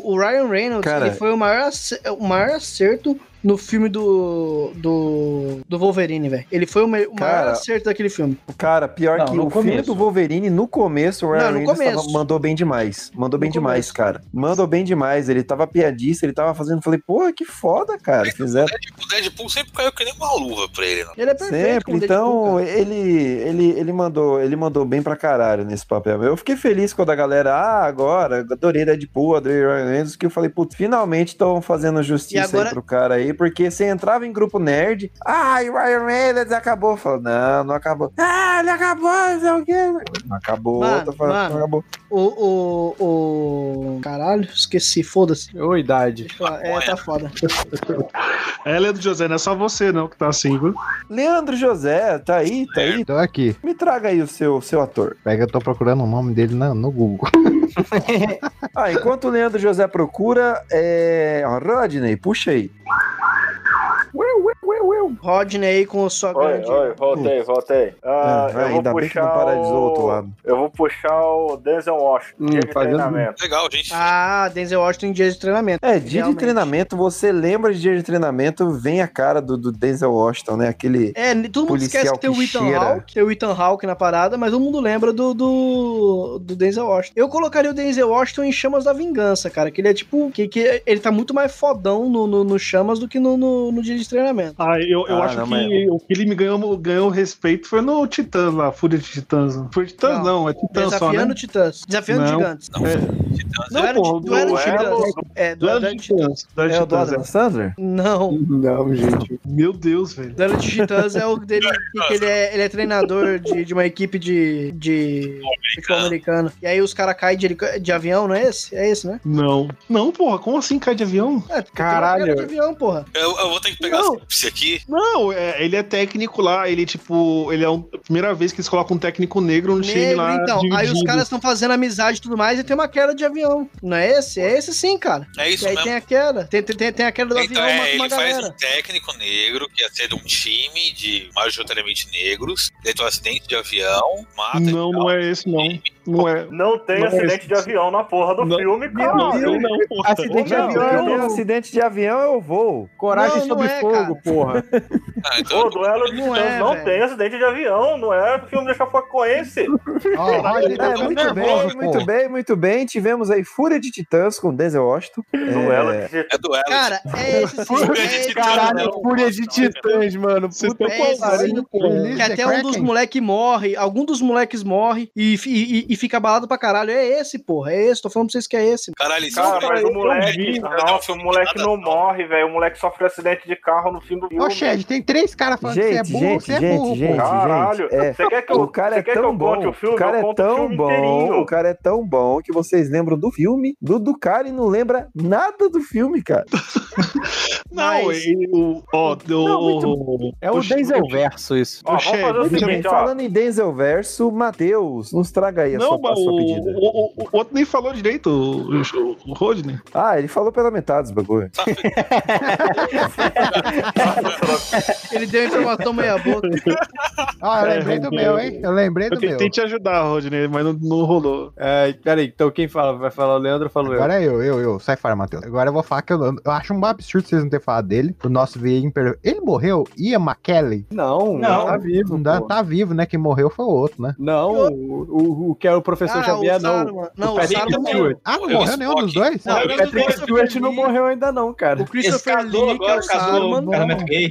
o, o Ryan Reynolds Cara- ele foi o maior, o maior acerto no filme do, do, do Wolverine, velho. Ele foi o, me- o maior Cara, acerto daquele filme. Cara, pior Não, que no o filme começo. do Wolverine, no começo, o Ryan Não, no Reynolds tava- começo. mandou bem demais. Mandou bem No demais, começo. cara. Mandou bem demais. Ele tava piadista, ele tava fazendo. Falei, porra, que foda, cara. Fizeram O Deadpool sempre caiu que nem uma luva pra ele. Não. Ele é perfeito sempre. como Deadpool, Então, cara. ele, ele, ele, mandou, ele mandou bem pra caralho nesse papel. Eu fiquei feliz quando a galera, ah, agora, adorei Deadpool, adorei Ryan Reynolds, que eu falei, putz, finalmente estão fazendo justiça agora- aí pro cara aí. Aí, porque você entrava em grupo nerd, ah, e o Ryan Reynolds acabou. Falou, não, não acabou. Ah, ele acabou, não sei o quê. Não acabou, Mano, tô falando, mano. não acabou. O, o, o. Caralho, esqueci, foda-se. Ô, idade. É, tá foda. É, Leandro José, não é só você não que tá assim, viu? Leandro José, tá aí, tá aí? Tô aqui. Me traga aí o seu, seu ator. Pega, eu tô procurando o nome dele no, no Google. Ah, enquanto o Leandro José procura, é. Rodney, puxa aí. Rodney com o sua Oi, grande. oi, voltei, voltei. Ah, Ah, eu vou ainda bem que não puxar paralisou o... outro lado. Eu vou puxar o Denzel Washington, Hum, dia de treinamento. Legal, gente. Ah, Denzel Washington em dias de treinamento. É, dia de treinamento, você lembra de dia de treinamento, vem a cara do, do Denzel Washington, né? Aquele. É, todo mundo esquece que tem o Ethan. Hawke, tem o Ethan Hawke na parada, mas todo mundo lembra do, do, do Denzel Washington. Eu colocaria o Denzel Washington em Chamas da Vingança, cara, que ele é tipo, que, que ele tá muito mais fodão no, no, no Chamas do que no, no, no dia de treinamento. Ah, eu, eu Ah, acho não, que mas- o que ele me ganhou, ganhou respeito foi no Titãs lá, Fúria de Titãs. Foi Titãs Não. não, é Titãs só, Desafiando né? Titãs. Desafiando Não. Gigantes. Não, Titãs. Não, Duelo pô, de- de duelo- Titãs. É, duelo Duelo de de Titãs. De É o do Titãs, Adam Sandler? Não. Não, gente. Meu Deus, velho. Duelo de Titãs é o dele, que, ele, é, ele é treinador de, de uma equipe de, de futebol americano. E aí os caras caem de, de avião, não é esse? É esse, né? Não. Não, porra, como assim cai de avião? É, Caralho. de avião, porra. Eu, eu vou ter que pegar Não. sinopse aqui. Não, é, ele é técnico lá, ele, tipo, ele é um- a primeira vez que eles colocam um técnico negro no time lá. então. Aí os dividido. caras estão fazendo amizade e tudo mais e tem uma queda de avião. Não é esse? É esse sim, cara. É isso e aí mesmo. tem a queda. Tem, tem, tem- a queda do Então, avião, mata é, uma ele faz galera. um técnico negro que ia ser de um time de majoritariamente negros, ele tem um acidente de avião, mata e Não, não é esse, não. Não é. Não tem Não, acidente esse- de avião na porra do Não. filme, cara. Deus, não, porra. Acidente de Não, avião eu é tenho o- acidente de avião, eu vou. Coragem Não, não sob é, fogo, cara. porra. Ah, então, duelo de Não titãs é, não tem acidente de avião, não é filme de Chapecoense. Ó, o Rodney tá É, muito bem, muito bem, muito bem. Tivemos aí Fúria de Titãs com Denzel Washington. Duelo É, de titãs. é duelo. Cara, é esse É Titãs, Caralho, não. fúria de titãs, mano. Puta É pô. Release Que até um dos moleques morre, algum dos moleques morre e, e, e fica abalado pra caralho. É esse, porra. É esse. Tô falando pra vocês que é esse. Caralho, esse Cara, mas é o moleque. Nossa, o moleque não morre, velho. O moleque sofre acidente de carro no fim do filme. Ô, Shed, tem três caras falando que você é Gente, burro, gente, você é gente, burro, gente. Caralho, gente. É, você quer que eu, o cara você é quer que tão eu conte bom, o filme? o cara eu é conto o tão bom, inteirinho. o cara é tão bom que vocês lembram do filme, do do cara e não lembra nada do filme, cara. Não, Mas- ele, o, ó, Não, o, É o Denzel verso isso. Ó, vamos Shed, fazer o seguinte, ó. falando em Denzel verso, Matheus, nos traga aí a, Não, sua, sua o, pedida. o, o- o outro nem falou direito, o, o, Rodney. Ah, ele falou pela metade dos bagulho. Ele deu informação meia boca. Ah, eu É, lembrei do Rodney, meu, hein? Eu lembrei Eu do meu. tentei te ajudar, Rodney, mas não, não rolou. É, peraí, então quem fala? Vai falar o Leandro ou falo eu? Agora é eu, eu, eu. Sai fora, Matheus. Agora eu vou falar que eu, eu acho um absurdo vocês não terem falado dele. O nosso VI. Ele morreu? Ian McKellen? Não, não, tá vivo. Não tá vivo, né? Quem morreu foi o outro, né? Não, o, o, o que é o professor Ah, Xavier, o não. Saruman. Não, o o Saruman Stewart. Ah, não Morreu morreu nenhum dos dois? Não, o eu Patrick não- Stewart não morreu ainda não, cara. O Christopher Lee, que é o Saruman,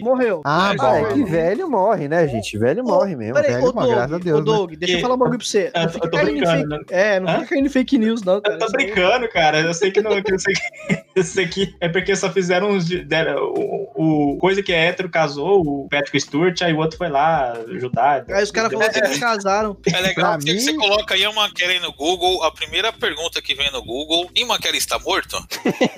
morreu. Ah, Ah, bom. é que velho morre, né, gente? Velho morre mesmo. Peraí, velho, ô Doug, graças a Deus, ô Doug, deixa eu falar um bagulho pra você. Ah, Não eu fica tô brincando, fake... É, não fica caindo em fake news, não, cara. Eu tô Isso aí- brincando, cara. Eu sei que não. que Eu sei que, eu sei que é porque só fizeram uns. de- deram- o, o coisa que é hétero casou, o Patrick Stewart, aí o outro foi lá ajudar. Aí os caras falaram que eles casaram. É legal Pra mim- você coloca Ian McKellen no Google, a primeira pergunta que vem no Google, Ian McKellen está morto?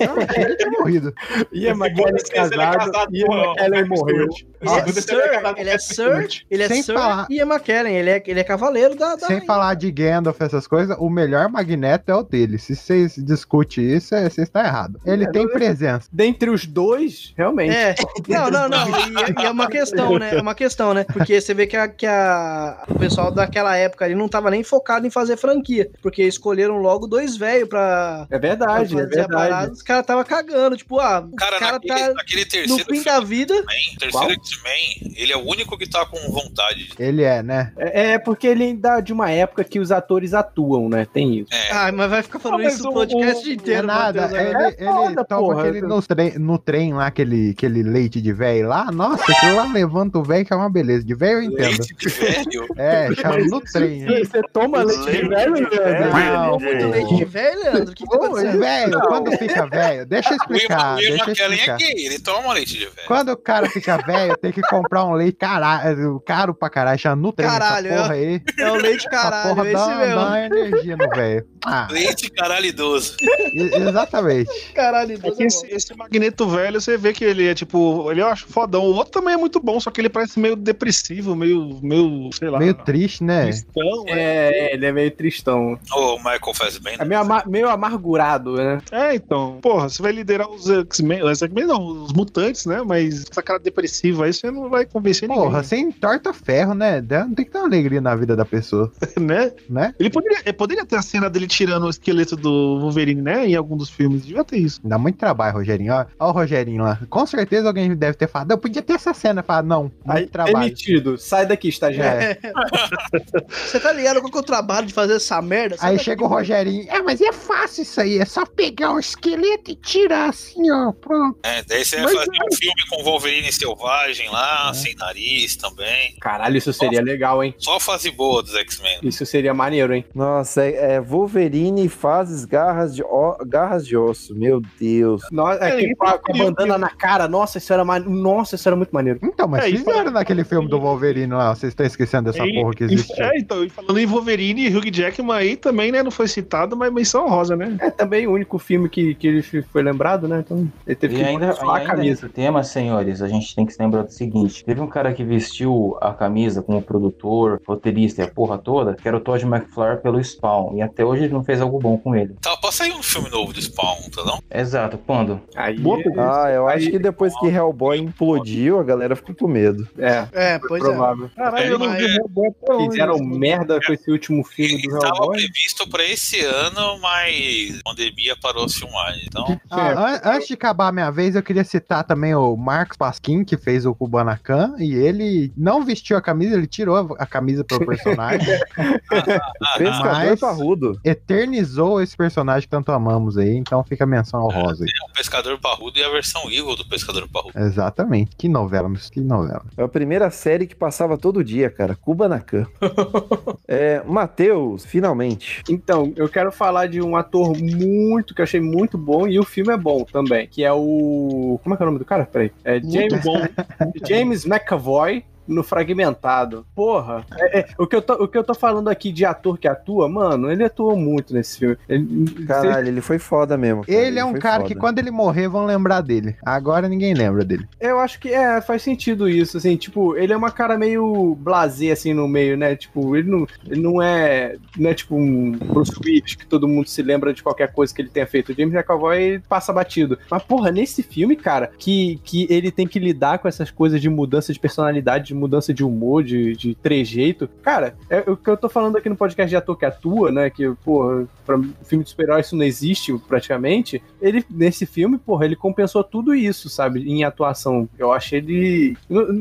Não, ele tinha morrido. McKellen se ele é casado, com o McKellen Patrick morreu. Ele é é Sir, ele é Sir, ele é Sem Sir falar- Ian McKellen, ele é, ele é cavaleiro da... da Sem falar de Gandalf, essas coisas, o melhor Magneto é o dele. Se vocês discutem isso, é- vocês estão errados. Ele tem presença. Dentre os dois, realmente. É, não, não, não. E, e é uma questão, né? É uma questão, né? Porque você vê que, a, que a, o pessoal daquela época ali não tava nem focado em fazer franquia. Porque escolheram logo dois velhos pra, É pra verdade, é fazer a parada. verdade. Os caras tava cagando. Tipo, ah, o Cara, cara, naquele, tá naquele no terceiro fim filme da vida. X-Men, terceiro X-Men, ele é o único que tá com vontade. de- Ele é, né? É, é porque ele ainda é de uma época que os atores atuam, né? Tem isso. É, Ah, mas vai ficar falando Ah, isso no o- podcast o- inteiro, é nada. Matheus, Ele, agora. ele aquele, toma aquele no, trem, no trem lá, aquele, aquele leite de velho lá. Nossa, aquilo lá levanta o velho que é uma beleza. De velho eu entendo. Leite de velho? É, chama no trem. Você toma leite de velho, Leandro? Não, Muito leite de velho, Leandro? O que, que tá velho, quando fica velho, deixa eu explicar, o deixa eu é gay, ele toma leite de velho. Quando o cara fica velho, tem que comprar um leite caralho, caro pra caralho, chama Nutrem, Caralho, essa porra aí. É o leite caralho, porra é esse dá, mesmo. dá uma energia no velho. Ah, Leite caralho idoso. exatamente. Caralho, É Deus que é esse, esse Magneto velho, você vê que ele é tipo. Ele eu acho fodão. O outro também é muito bom, só que ele parece meio depressivo, meio. meio sei lá. Meio triste, né? cristão, é. É, ele é meio tristão. O Michael Fassbender. É meio, ama- meio amargurado, né? É, então. Porra, você vai liderar os X-Men. Os X-Men não, os mutantes, né? Mas essa cara depressiva aí você não vai convencer Porra, sem torta ferro, né? Tem que dar uma alegria na vida da pessoa, ninguém, né? né? Ele poderia, ele poderia ter a cena dele tirando o esqueleto do Wolverine, né? Em algum dos filmes. Devia ter isso. Dá muito trabalho, Rogerinho. Ó, ó o Rogerinho lá. Com certeza alguém deve ter falado, eu podia ter essa cena. Fala, não, muito Aí, trabalho. emitido. Sai daqui, estagiário. É. Você tá ligado qual que é o trabalho de fazer essa merda? Aí daqui, chega o. Rogerinho. É, mas é fácil isso aí. É só pegar o esqueleto e tirar assim, ó. Pronto. É, daí você vai Mas fazer um filme com Wolverine selvagem lá, sem nariz também. Caralho, isso seria legal, hein? Só fase boa dos X-Men. Isso seria maneiro, hein? Nossa, é, é Wolverine fazes garras de, ó- garras de osso. Meu Deus. Nossa, é, que, com, a, com a bandana na cara. Nossa, isso era. Nossa, isso era muito maneiro. Então, mas É, fizeram fala- naquele filme do Wolverine lá. Vocês estão esquecendo dessa E- porra que existe. É, então, e falando em Wolverine Hugh Jackman aí também, né? Não foi citado, mas menção rosa, né? É também o único filme que, que ele foi lembrado, né? Então, ele teve E que ainda, a ainda camisa. tema, senhores, a gente tem que se lembrar do seguinte: teve um cara que vestiu a camisa como produtor, roteirista e a porra toda, que era o Todd McFly pelo Spawn, e até hoje ele não fez algo bom com ele. Tá, passa sair um filme novo do Spawn, tá não? Exato, quando? Aí, Ah, eu acho Aí- que depois que Hellboy implodiu, a galera ficou com medo. é, É, pois é. provável. Caralho, eu não vi Hellboy até hoje. Fizeram merda com esse último filme Estava Hellboy. previsto pra esse ano, mas a pandemia parou as filmagens. Então, Ah, an- antes de acabar a minha vez, eu queria citar também o Marcos Pasquim, que fez o Kubanacan, e ele não vestiu a camisa, ele tirou a- camisa pelo personagem, Pescador parrudo. eternizou esse personagem que tanto amamos aí, então fica a menção honrosa aí. é o Pescador Parrudo e a versão evil do Pescador Parrudo. Exatamente. Que novela, mas que novela. É a primeira série que passava todo dia, cara. Kubanacan. é, Matheus, finalmente. Então, eu quero falar de um ator muito, que eu achei muito bom, e o filme é bom também, que é o... Como é que é o nome do cara? Peraí. É James, James McAvoy no Fragmentado. Porra, é- é, o, que eu tô, o que eu tô falando aqui de ator que atua, mano, ele atuou muito nesse filme. Ele, Caralho, ele foi foda mesmo. cara. Ele é um cara foda. que quando ele morrer vão lembrar dele. Agora ninguém lembra dele. Eu acho que é, faz sentido isso, assim, tipo, ele é uma cara meio blasé, assim, no meio, né? Tipo, ele não, ele não é, não é tipo um Bruce Willis, que todo mundo se lembra de qualquer coisa que ele tenha feito. O James McAvoy passa batido. Mas, porra, nesse filme, cara, que, que ele tem que lidar com essas coisas de mudança de personalidade, de mudança de humor, de, de trejeito, cara, é o que eu tô falando aqui no podcast de ator que atua, né? Que, porra, pra filme de super-herói isso não existe praticamente. Ele, nesse filme, porra, ele compensou tudo isso, sabe? Em atuação. Eu achei ele.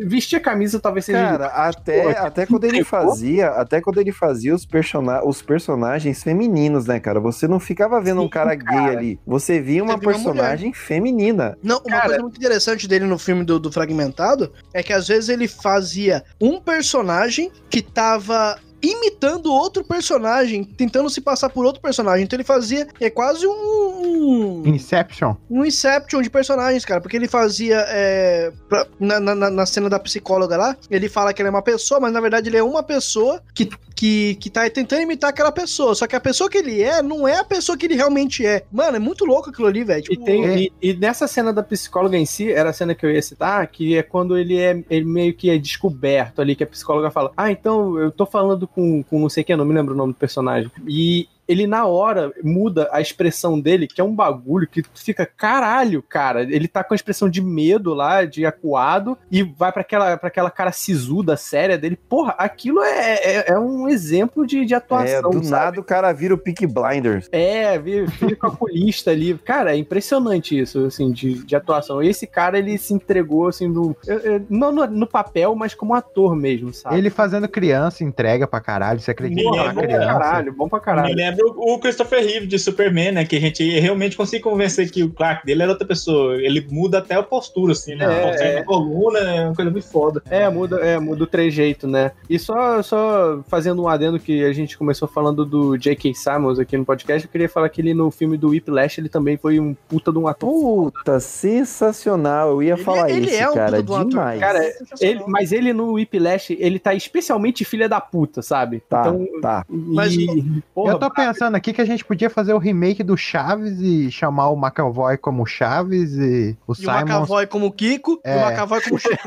Vestir a camisa talvez seja. Cara, até, Porra, até quando ele fazia, até quando ele fazia os, persona os personagens femininos, né, cara? Você não ficava vendo um cara gay ali. Você via uma Você via uma personagem feminina. Não, uma Cara- coisa muito interessante dele no filme do, do Fragmentado é que às vezes ele fazia um personagem que tava imitando outro personagem, tentando se passar por outro personagem. Então ele fazia. É quase um. Inception. Um Inception de personagens, cara. Porque ele fazia. é, pra- na, na, na cena da psicóloga lá, ele fala que ele é uma pessoa, mas na verdade ele é uma pessoa que, que, que tá tentando imitar aquela pessoa. Só que a pessoa que ele é não é a pessoa que ele realmente é. Mano, é muito louco aquilo ali, velho. E, Tipo, tem, É. e, e nessa cena da psicóloga em si, era a cena que eu ia citar, que é quando ele é ele meio que é descoberto ali, que a psicóloga fala: Ah, então eu tô falando com, com não sei quem, não me lembro o nome do personagem. E ele na hora muda a expressão dele, que é um bagulho que fica, caralho, cara. Ele tá com a expressão de medo lá, de acuado, e vai pra aquela, pra aquela cara sisuda, séria dele. Porra, aquilo é, é, é um exemplo de, de atuação. É, do sabe? nada o cara vira o Peak Blinders. É, vi- fica com a polista ali. Cara, é impressionante isso, assim, de, de atuação. E esse cara, ele se entregou, assim, eu- não no, no papel, mas como ator mesmo, sabe? Ele fazendo criança, entrega pra caralho. Você acredita Porra, na bom pra criança? caralho, bom pra caralho. Lembra o Christopher Reeve de Superman, né? Que a gente realmente consegue convencer que o Clark dele era outra pessoa. Ele muda até a postura, assim, né? É, Consegue é. a coluna, é uma coisa muito foda. É, muda, é, muda o trejeito, né? E só, só fazendo um adendo que a gente começou falando do J.K. Simmons aqui no podcast, eu queria falar que ele no filme do Whiplash, ele também foi um puta de um ator. Puta, sensacional. Eu ia falar ele isso, é um cara. puta de um ator. demais. Cara, ele, mas ele no Whiplash, ele tá especialmente filha da puta, sabe? Tá, então, tá. Mas, eu tô pensando aqui que a gente podia fazer o remake do Chaves e chamar o McAvoy como Chaves e o E o Simon. McAvoy como Kiko e o É. McAvoy como Chico.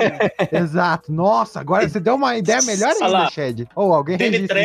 Exato. Nossa, agora você deu uma ideia melhor ainda. Shed. Ou alguém Danny registra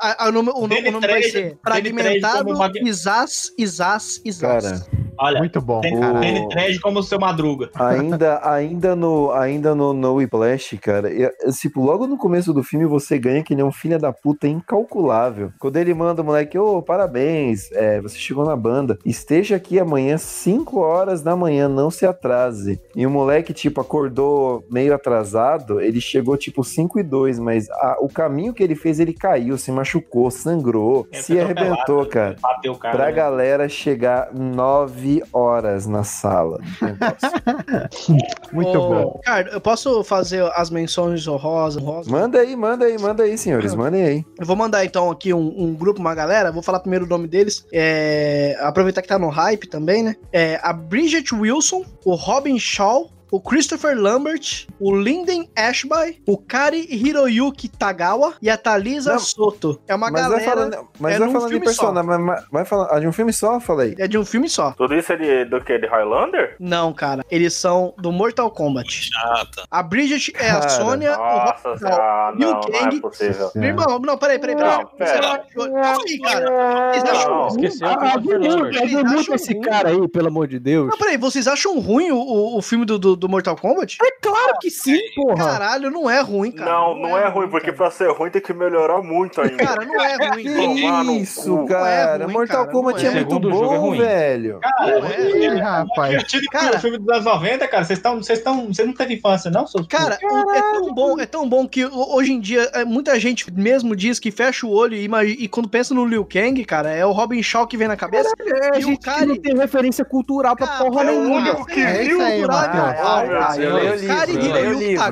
a- o nome, o nome, o nome vai ser Fragmentado Isas, Isas, Isas. Olha, Muito bom, tem, Trejo como o seu Madruga. Ainda, ainda no, ainda no, no Whiplash, cara, eu- tipo, logo no começo do filme você ganha que ele é um filho da puta incalculável. Quando ele manda o moleque, ô, parabéns, é, você chegou na banda, esteja aqui amanhã 5 horas da manhã, não se atrase. E o moleque, tipo, acordou meio atrasado, ele chegou, tipo, 5 e 2, mas a- o caminho que ele fez, ele caiu, se machucou, sangrou, É, se arrebentou, atropelado, cara. Bateu o cara. Pra né? galera chegar 9 horas na sala. Muito Ô, bom. Ricardo, eu posso fazer as menções honrosas? honrosas? Manda aí, manda aí, manda aí, senhores. Mandem aí. Eu vou mandar então aqui um, um grupo, uma galera. Vou falar primeiro o nome deles. É, aproveitar que tá no hype também, né? É, a Bridget Wilson, o Robin Shaw, o Christopher Lambert, o Linden Ashby, o Kari Hiroyuki Tagawa e a Thalisa Não, Soto. É uma mas galera. vai falando, mas é vai falando de filme só. personagem, mas, mas vai falando ah, de um filme só, falei. É de um filme só. Tudo isso é de, do que? De Highlander? Não, cara. Eles são do Mortal Kombat. Chata. A Bridget é a Cara. Sônia, o Nossa, Robin ah, Liu não, não é Kang. possível. Meu irmão, não, peraí, peraí, peraí. Não, pera. Calma aí, cara. Vocês acham Não. o Ah. Vocês muito acham esse ruim? cara aí, pelo amor de Deus. Não, peraí, vocês acham ruim o, o, o filme do, do, do Mortal Kombat? É claro que sim, porra. Caralho, não é ruim, cara. Não, não é ruim, porque pra ser ruim tem que melhorar muito ainda. Cara, não é ruim. Tomar no Isso, cu. cara. Não é ruim, Mortal cara, Kombat não é, é. muito Segundo jogo é bom, ruim. velho. Cara, Não é. Rapaz. divertido que Cara. o filme dos anos 90, cara. Vocês estão. Vocês estão. Vocês não teve infância, não, seus Cara, é tão bom, é tão bom que ho- hoje em dia é, muita gente mesmo diz que fecha o olho e, e quando pensa no Liu Kang, cara, é o Robin Shaw que vem na cabeça. É, a E o gente cara- não tem referência cultural pra Cara, porra é o nenhuma. único que É viu. isso aí, Matheus. Ah, Ah, eu leio o livro, Kari eu leio o livro. O.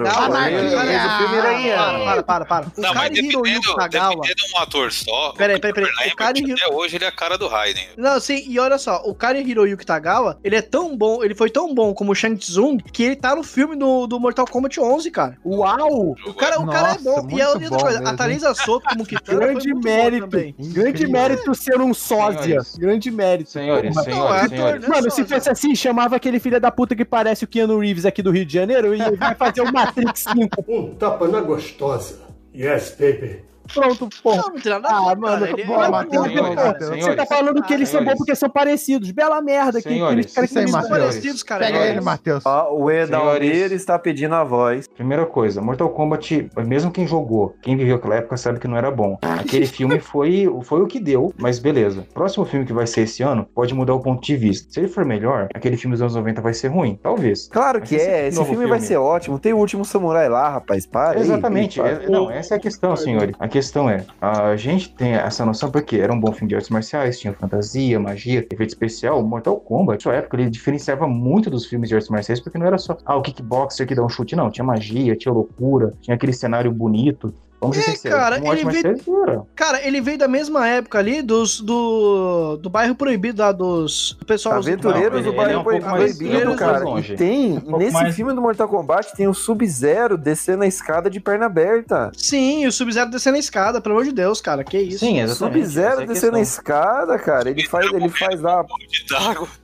Para, para, para. O Não, mas Kari Hiroyuki Tagawa. dependendo de um ator só. Peraí, peraí, peraí. o O Kari até hoje ele é a cara do Raiden. Não, sim, e olha só, o Kari Hiroyuki Tagawa, ele é tão bom, ele foi tão bom como o Shang Tsung, que ele tá no filme do, do Mortal Kombat 11, cara. Uau! O cara, o cara é bom. E a muito outra coisa, a Thalisa Soto como Kitana foi Grande mérito. Grande mérito ser um sósia. Grande mérito. Senhores, senhores, é senhores. né? Mano, se fosse assim, chamava aquele filho da puta que parece o Keanu Reeves aqui do Rio de Janeiro e vai fazer o Matrix 5. Um tapa na gostosa. Yes, baby. Pronto, porra. Não, não tem nada a Ah, mano. Ele- porra, ele- Matheus. Você tá falando que eles são bons porque são parecidos. Bela merda. Que, eles querem que São parecidos, cara. Pega é ele. Matheus. Ó, o Senhores. está pedindo a voz. Primeira coisa, Mortal Kombat, mesmo quem jogou, quem viveu aquela época sabe que não era bom. Aquele filme foi, foi o que deu, mas beleza. Próximo filme que vai ser esse ano pode mudar o ponto de vista. Se ele for melhor, aquele filme dos anos 90 vai ser ruim, talvez. Claro que é, esse novo filme vai filme- ser ótimo. Tem o último samurai lá, rapaz. Para. aí, Exatamente. para. é- não, essa é a questão, senhores. A questão é, a gente tem essa noção porque era um bom filme de artes marciais, tinha fantasia, magia, efeito especial. Mortal Kombat, sua época, ele diferenciava muito dos filmes de artes marciais porque não era só ah, o kickboxer que dá um chute, não. Tinha magia, tinha loucura, tinha aquele cenário bonito. Vamos ser É, sinceros. cara, ele veio-. Cara, ele veio da mesma época ali dos, do, do bairro proibido lá dos do pessoal. Aventureiros Não, do ele- Bairro é um mais- Proibido, é pouco cara. E tem, Um nesse mais- filme do Mortal Kombat, tem o Sub-Zero descendo a escada de perna aberta. Sim, o Sub-Zero descendo a escada, pelo amor de Deus, cara, que isso. Sim. Sub-Zero é descendo a escada, cara. Ele faz, ele faz lá.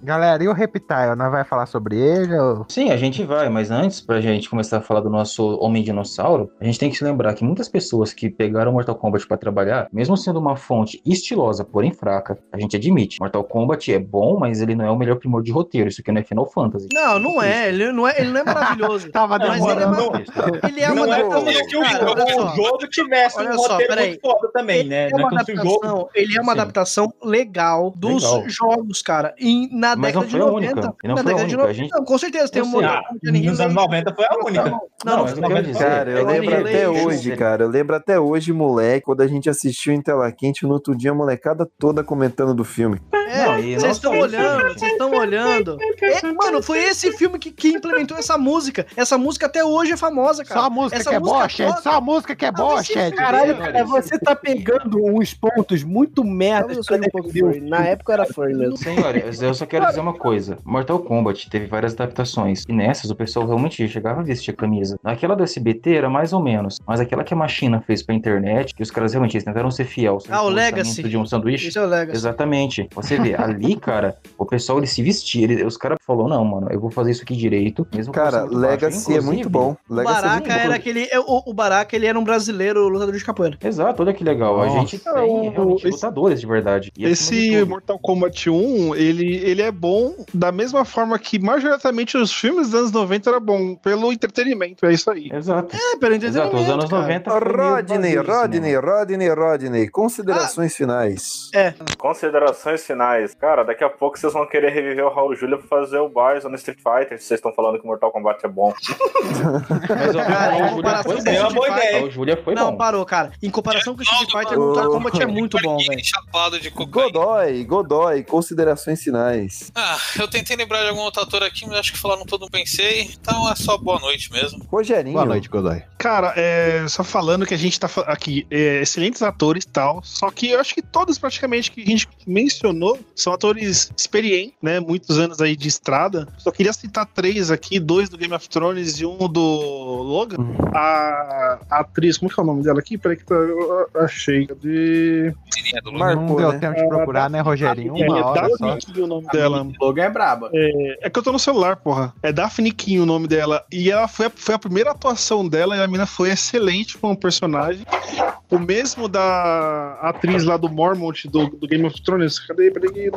Galera, e o Reptile? Nós vai falar sobre ele? Ou... Sim, a gente vai, mas antes, pra gente começar a falar do nosso Homem Dinossauro, a gente tem que se lembrar que muitas pessoas que pegaram Mortal Kombat pra trabalhar, mesmo sendo uma fonte estilosa, porém fraca, a gente admite. Mortal Kombat é bom, mas ele não é o melhor primor de roteiro. Isso aqui não é Final Fantasy. Não, não é, ele não é, ele não é maravilhoso. Tava Mas ele é, demorando. ele é uma Não é adaptação. como se o cara, jogo, tivesse Olha um só, roteiro muito foda também, né? Ele é uma Não é o jogo- adaptação, ele é uma Sim. adaptação legal dos Legal. jogos, cara. E na Mas década não de foi a 90. única. E não na década de única, a 90. gente- Não, com certeza tem um nos anos 90 foi a única. Não, Não, não, não, é que até ele- hoje, cara. Eu lembro até hoje, moleque, quando a gente assistiu em tela quente, no outro dia a molecada toda comentando do filme. É, Não, vocês estão olhando, vocês estão olhando. É, mano, foi esse filme que, que implementou essa música. Essa música até hoje é famosa, cara. Só a música Essa que é boa. Shed. Só a música que é boa, Shed. Caralho, Olha cara, você tá pegando uns pontos muito merda. Um. Na época era furry mesmo. Senhores, eu só quero dizer uma coisa. Mortal Kombat teve várias adaptações. E nessas o pessoal realmente chegava a vestir a camisa. Naquela do SBT era mais ou menos. Mas aquela que a Machina fez pra internet, que os caras realmente eles tentaram ser fiel. Ah, o Legacy. de um sanduíche. Esse é o Legacy. Exatamente. Você vê, ali, cara, o pessoal ele se vestia. ele- os caras falaram, não, mano, eu vou fazer isso aqui direito. Mesmo que Cara, muito baixo. Legacy é muito bom. O Legacy é muito Baraka bom. era aquele. O, o Baraka, ele era um brasileiro lutador de capoeira. Exato, olha que legal. a Nossa. gente tem Cara, o- realmente esse- lutadores de verdade. E Esse tudo- Mortal Kombat 1, ele, ele é bom da mesma forma que majoritariamente os filmes dos anos 90 era bom, pelo entretenimento, é isso aí. Exato. É, pelo Exato, os anos cara. 90 foi meio Rodney, Rodney. Rodney, Rodney, considerações finais. É. Considerações finais. Cara, daqui a pouco vocês vão querer reviver o Raul Júlia pra fazer o Bison no Street Fighter, se vocês estão falando que Mortal Kombat é bom. Mas o Cara, em Raul Júlia comparação foi uma boa ideia. Raul Júlia foi Não, bom. parou, cara. Em comparação com Street Fighter, Mortal Kombat é muito bom, velho. Chapado de cocaína. Godoy, Godoy, considerações finais. Ah, eu tentei lembrar de algum outro ator aqui, mas acho que falaram todo mundo pensei. Então é só boa noite mesmo. Rogerinho. Boa noite, Godoy. Cara, é, só falando que a gente tá aqui, é, excelentes atores e tal, só que eu acho que todos praticamente que a gente mencionou são atores experientes, né? Muitos anos aí de estrada. Só queria citar três aqui, dois do Game of Thrones e um do Logan. A, a atriz, como que é o nome dela aqui? Peraí que tá, eu achei. Do Marcou, Não deu né? tempo de procurar, né, Rogerinho? É, Uma hora só. Daphne King o nome dela. Logan é braba. É, é que eu tô no celular, porra. É Daphne King o nome dela. E ela foi a, foi a primeira atuação dela e a mina foi excelente como personagem. O mesmo da atriz lá do Mormont, do, do Game of Thrones. Cadê? Peraí?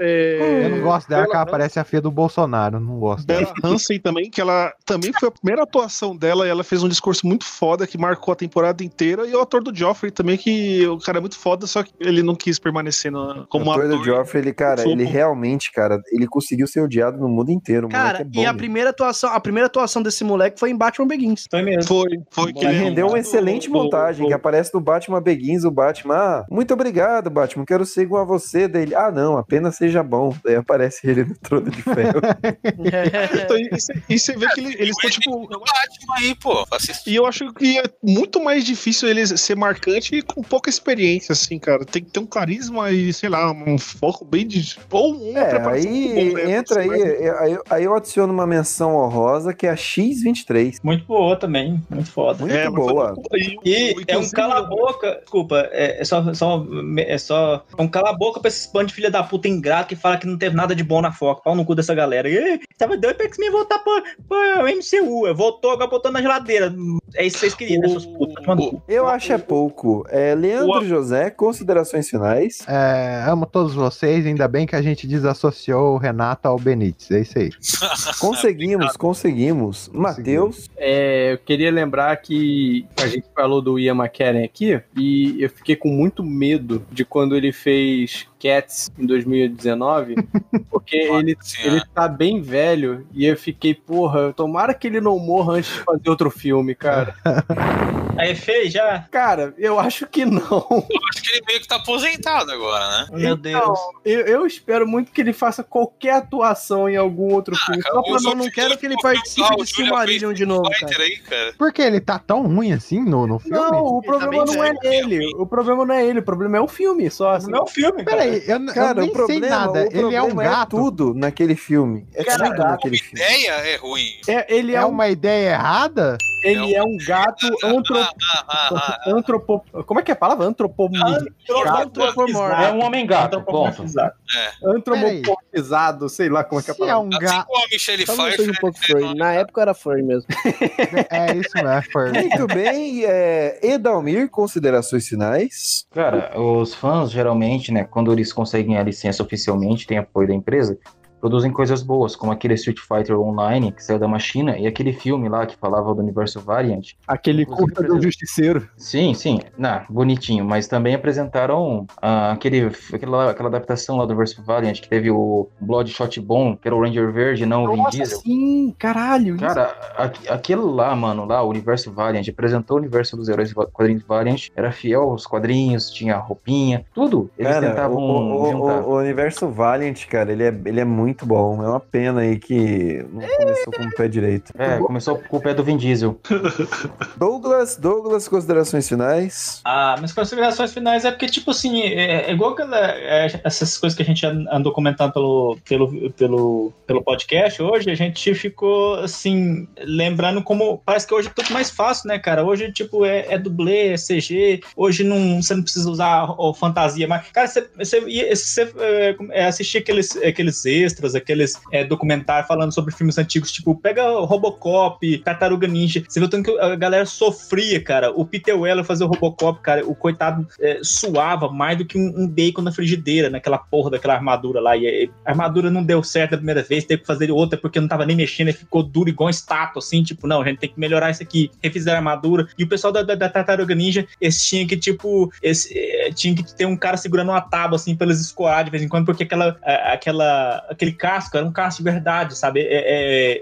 É, Eu não gosto dela, que ela parece a filha do Bolsonaro. Não gosto dela. Bella Hansen também, que ela também foi a primeira atuação dela e ela fez um discurso muito foda que marcou a temporada inteira. E o ator do Joffrey também, que o cara é muito foda, só que ele não quis permanecer no- como o ator ator. do Joffrey, ele, cara, ele bom. realmente, cara, ele conseguiu ser odiado no mundo inteiro. o Cara, é e a bom, primeira atuação, a primeira atuação desse moleque foi em Batman Begins. Foi mesmo. Foi, foi que ele rendeu uma excelente montagem, que aparece no Batman Begins, o Batman, ah, muito obrigado, Batman, quero ser igual a você, dele, ah, não, apenas seja bom. Daí aparece ele no trono de ferro. Então, e você- e você vê que ele- eles estão, tipo. Batman aí, pô. Assiste. E eu acho que é muito mais difícil ele ser marcante e com pouca experiência, assim, cara. Tem que ter um carisma e, sei lá, um foco bem de. Ou uma É, aí bom, né? entra aí, é, aí, aí eu adiciono uma menção honrosa que é a X23. Muito boa também, muito foda. Muito É, boa. E é um cala-boca, desculpa, é, é só, só, é só é um cala-boca pra esses bandos de filha da puta ingrato que fala que não teve nada de bom na foca, pau no cu dessa galera. E, tava doido pra X-Men voltar pro, pro MCU, voltou, agora botou na geladeira. É isso que vocês queriam, né, seus putas? Toma no cu. Eu acho é pouco. É, Leandro José, considerações finais. É, amo todos vocês, ainda bem que a gente desassociou o Renato ao Benítez. É isso aí. Conseguimos, conseguimos. Matheus, É, eu queria lembrar que a gente falou do Ian McKellen aqui e eu fiquei com muito medo de quando ele fez Cats em 2019, porque ele, ele tá bem velho e eu fiquei, porra, tomara que ele não morra antes de fazer outro filme, cara. Aí fez já? Cara, eu acho que não. Eu acho que ele meio que tá aposentado agora, né? Meu Então, eu, eu espero muito que ele faça qualquer atuação em algum outro filme. cara, Só pra os não, Eu não quero que ele participe o de Silmarillion de novo, cara. Aí, cara. Por que ele tá tão ruim assim no, no filme? Não, o Ele problema tá não é ele. O problema não é ele, o problema é o filme, só assim. Não é um filme, cara. Peraí, eu, eu cara, nem o problema, sei nada. Ele é um problema gato. tudo naquele filme. É Cara, tudo naquele A filme. ideia é ruim. É, ele é, É um, uma ideia errada? ele é um gato antropo, Ah, ah, ah, antropo, como é que é a palavra? Antropomorfizado. É um homem gato, ponto. Antropomorfizado, sei lá como é que é a Se é palavra. um Assim gato. como a Michelle Pfeiffer. um pouco furry. Na época era furry mesmo. É isso mesmo, Fer. Muito bem, é, Edalmir, considerações finais. Cara, os fãs geralmente, né, quando eles conseguem a licença oficialmente, tem apoio da empresa, produzem coisas boas, como aquele Street Fighter Online que saiu da Machina e aquele filme lá que falava do universo Variant. Aquele curta do Justiceiro. Sim, sim, não, bonitinho, mas também apresentaram ah, aquele, aquela, aquela adaptação lá do universo Valiant que teve o Bloodshot Bone, que era o Ranger Verde, não o Vin Nossa, Diesel. sim, caralho. isso. Cara, aqu- aquele lá, mano, lá, o universo Valiant, apresentou o universo dos heróis quadrinhos Valiant, era fiel aos quadrinhos, tinha roupinha, tudo. Eles Cara, tentavam o, o- juntar. o- o universo Valiant, cara, ele é, ele é muito bom. É uma pena aí que não começou com o pé direito. É, começou com o pé do Vin Diesel. Douglas, Douglas, considerações finais. Ah, minhas considerações finais é porque, tipo assim, é, é igual aquela, é, essas coisas que a gente an- andou comentando pelo, pelo, pelo, pelo podcast hoje, a gente ficou, assim, lembrando como parece que hoje é tudo mais fácil, né, cara? Hoje, tipo, é, é dublê, é CG, hoje não, você não precisa usar o fantasia mais. Cara, você, você, ia- você é, é, assistir aqueles, aqueles extras, aqueles é, documentários falando sobre filmes antigos, tipo, pega Robocop, Tartaruga Ninja, você viu tanto que a galera sofria, cara. O Peter Weller fazer o Robocop, cara, o coitado é, suava mais do que um, um bacon na frigideira, naquela porra daquela armadura lá. E, e a armadura não deu certo a primeira vez, teve que fazer outra porque não tava nem mexendo, e ficou duro igual estátua, assim, tipo, não, a gente tem que melhorar isso aqui. Refizeram a armadura. E o pessoal da, da, da Tartaruga Ninja, eles tinham que, tipo, eh, tinha que ter um cara segurando uma tábua, assim, pra eles escoar de vez em quando, porque aquela, aquela, aquele casco era um casco de verdade, sabe? É,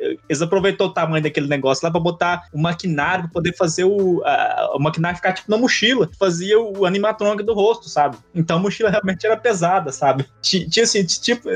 é, eles aproveitou o tamanho daquele negócio lá pra botar o maquinário pra poder fazer o, a- o maquinário ficar, tipo, na mochila. Fazia o animatrônico do rosto, sabe? Então a mochila realmente era pesada, sabe? Ti- Tinha, assim, tipo,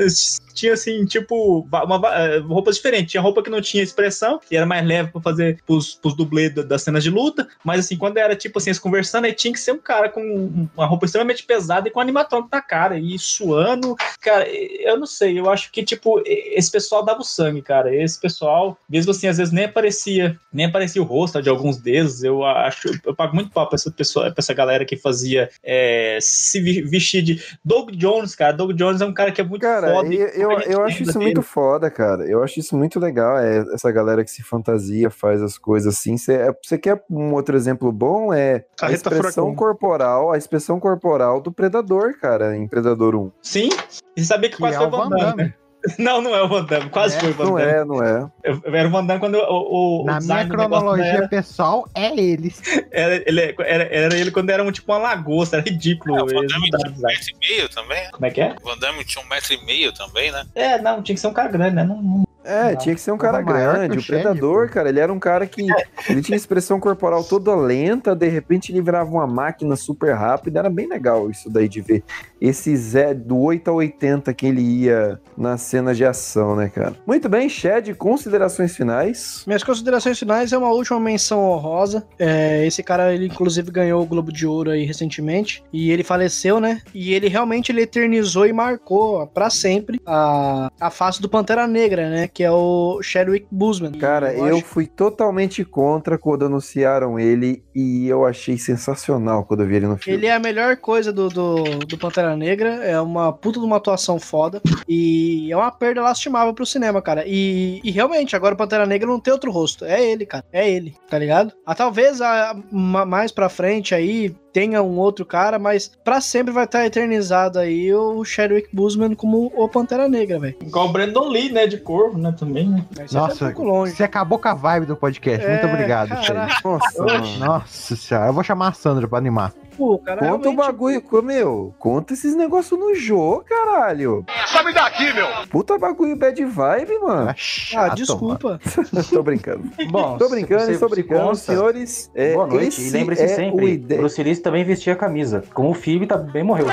tinha, assim, tipo, uma, eh, roupas diferentes. Tinha roupa que não tinha expressão, e era mais leve pra fazer pros, pros dublês da- das cenas de luta, mas assim, quando era, tipo assim, eles conversando, aí tinha que ser um cara com uma roupa extremamente pesada e com animatrônico na cara, e suando. Cara, eu não sei, eu acho que, tipo, esse pessoal dava o sangue, cara. Esse pessoal, mesmo assim, às vezes nem aparecia, nem aparecia o rosto de alguns deles. Eu acho, eu pago muito pau pra essa pessoa, pra essa galera que fazia é, se vestir de. Doug Jones, cara. Doug Jones é um cara que é muito Cara, foda. eu, eu, eu acho isso dele. muito foda, cara. Eu acho isso muito legal. É essa galera que se fantasia, faz as coisas assim. Você é- quer um outro exemplo bom? É a expressão Furacão. corporal, a expressão corporal do Predador, cara, em Predador 1. Sim, e sabia que, Que quase é foi o Van Van Damme. Damme. né? Não, não é o Van Damme, quase É, foi o Van Não Damme. é, não é. Eu, eu era o Van Damme quando eu- o, o Na minha não cronologia era, pessoal, é eles. era, ele, era, era ele quando era um, tipo uma lagosta, era ridículo. É, o Van Damme tinha um metro e meio também. Como é que é? O Van Damme tinha um metro e meio também, né? É, não, tinha que ser um cara grande, né? Não, não- É, tinha que ser um cara grande. o Predador, cara, ele era um cara que. Ele tinha expressão corporal toda lenta, de repente ele virava uma máquina super rápida. Era bem legal isso daí de ver. Esse Zé do 8 a 80 que ele ia nas cenas de ação, né, cara? Muito bem, Shed, considerações finais. Minhas considerações finais é uma última menção honrosa. É, esse cara, ele inclusive ganhou o Globo de Ouro aí recentemente. E ele faleceu, né? E ele realmente ele eternizou e marcou pra sempre a, a face do Pantera Negra, né? Que é o Chadwick Boseman. Cara, eu acho- fui totalmente contra quando anunciaram ele e eu achei sensacional quando eu vi ele no filme. Ele é a melhor coisa do, do, do Pantera Negra, é uma puta de uma atuação foda e é uma perda lastimável pro cinema, cara. E, e realmente, agora o Pantera Negra não tem outro rosto, é ele, cara, é ele, tá ligado? Ah, talvez a, ma- mais pra frente aí tenha um outro cara, mas pra sempre vai estar eternizado aí o Chadwick Boseman como o Pantera Negra, velho. Igual o Brandon Lee, né? De corvo, né? Também, né? É Nossa, um pouco longe. você acabou com a vibe do podcast. Muito É, obrigado, caralho. Shed. Nossa. Nossa senhora, eu vou chamar a Sandra pra animar. Pô, cara, Conta o bagulho, meu. Conta esses negócios no jogo, caralho. Sobe daqui, meu! Puta bagulho bad vibe, mano. É Ah, chato, desculpa. tô brincando. Bom, Tô brincando, estou brincando, consta- senhores. É, Boa noite, esse e lembre-se é sempre, o ide- Bruce Willis também vestia a camisa. Como o Phoebe também morreu.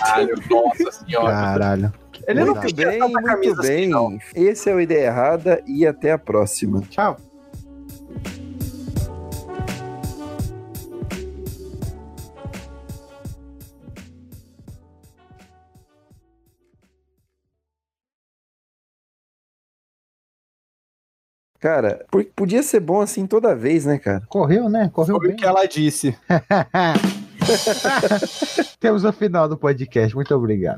Caralho, nossa senhora. Caralho. Ele não Muito vestia bem, muito camisa assim, bem. não. Esse é o Ideia Errada e até a próxima. Tchau. Cara, podia ser bom assim toda vez, né, cara? Correu, né? Correu Foi bem. o que ela disse. Temos o final do podcast. Muito obrigado.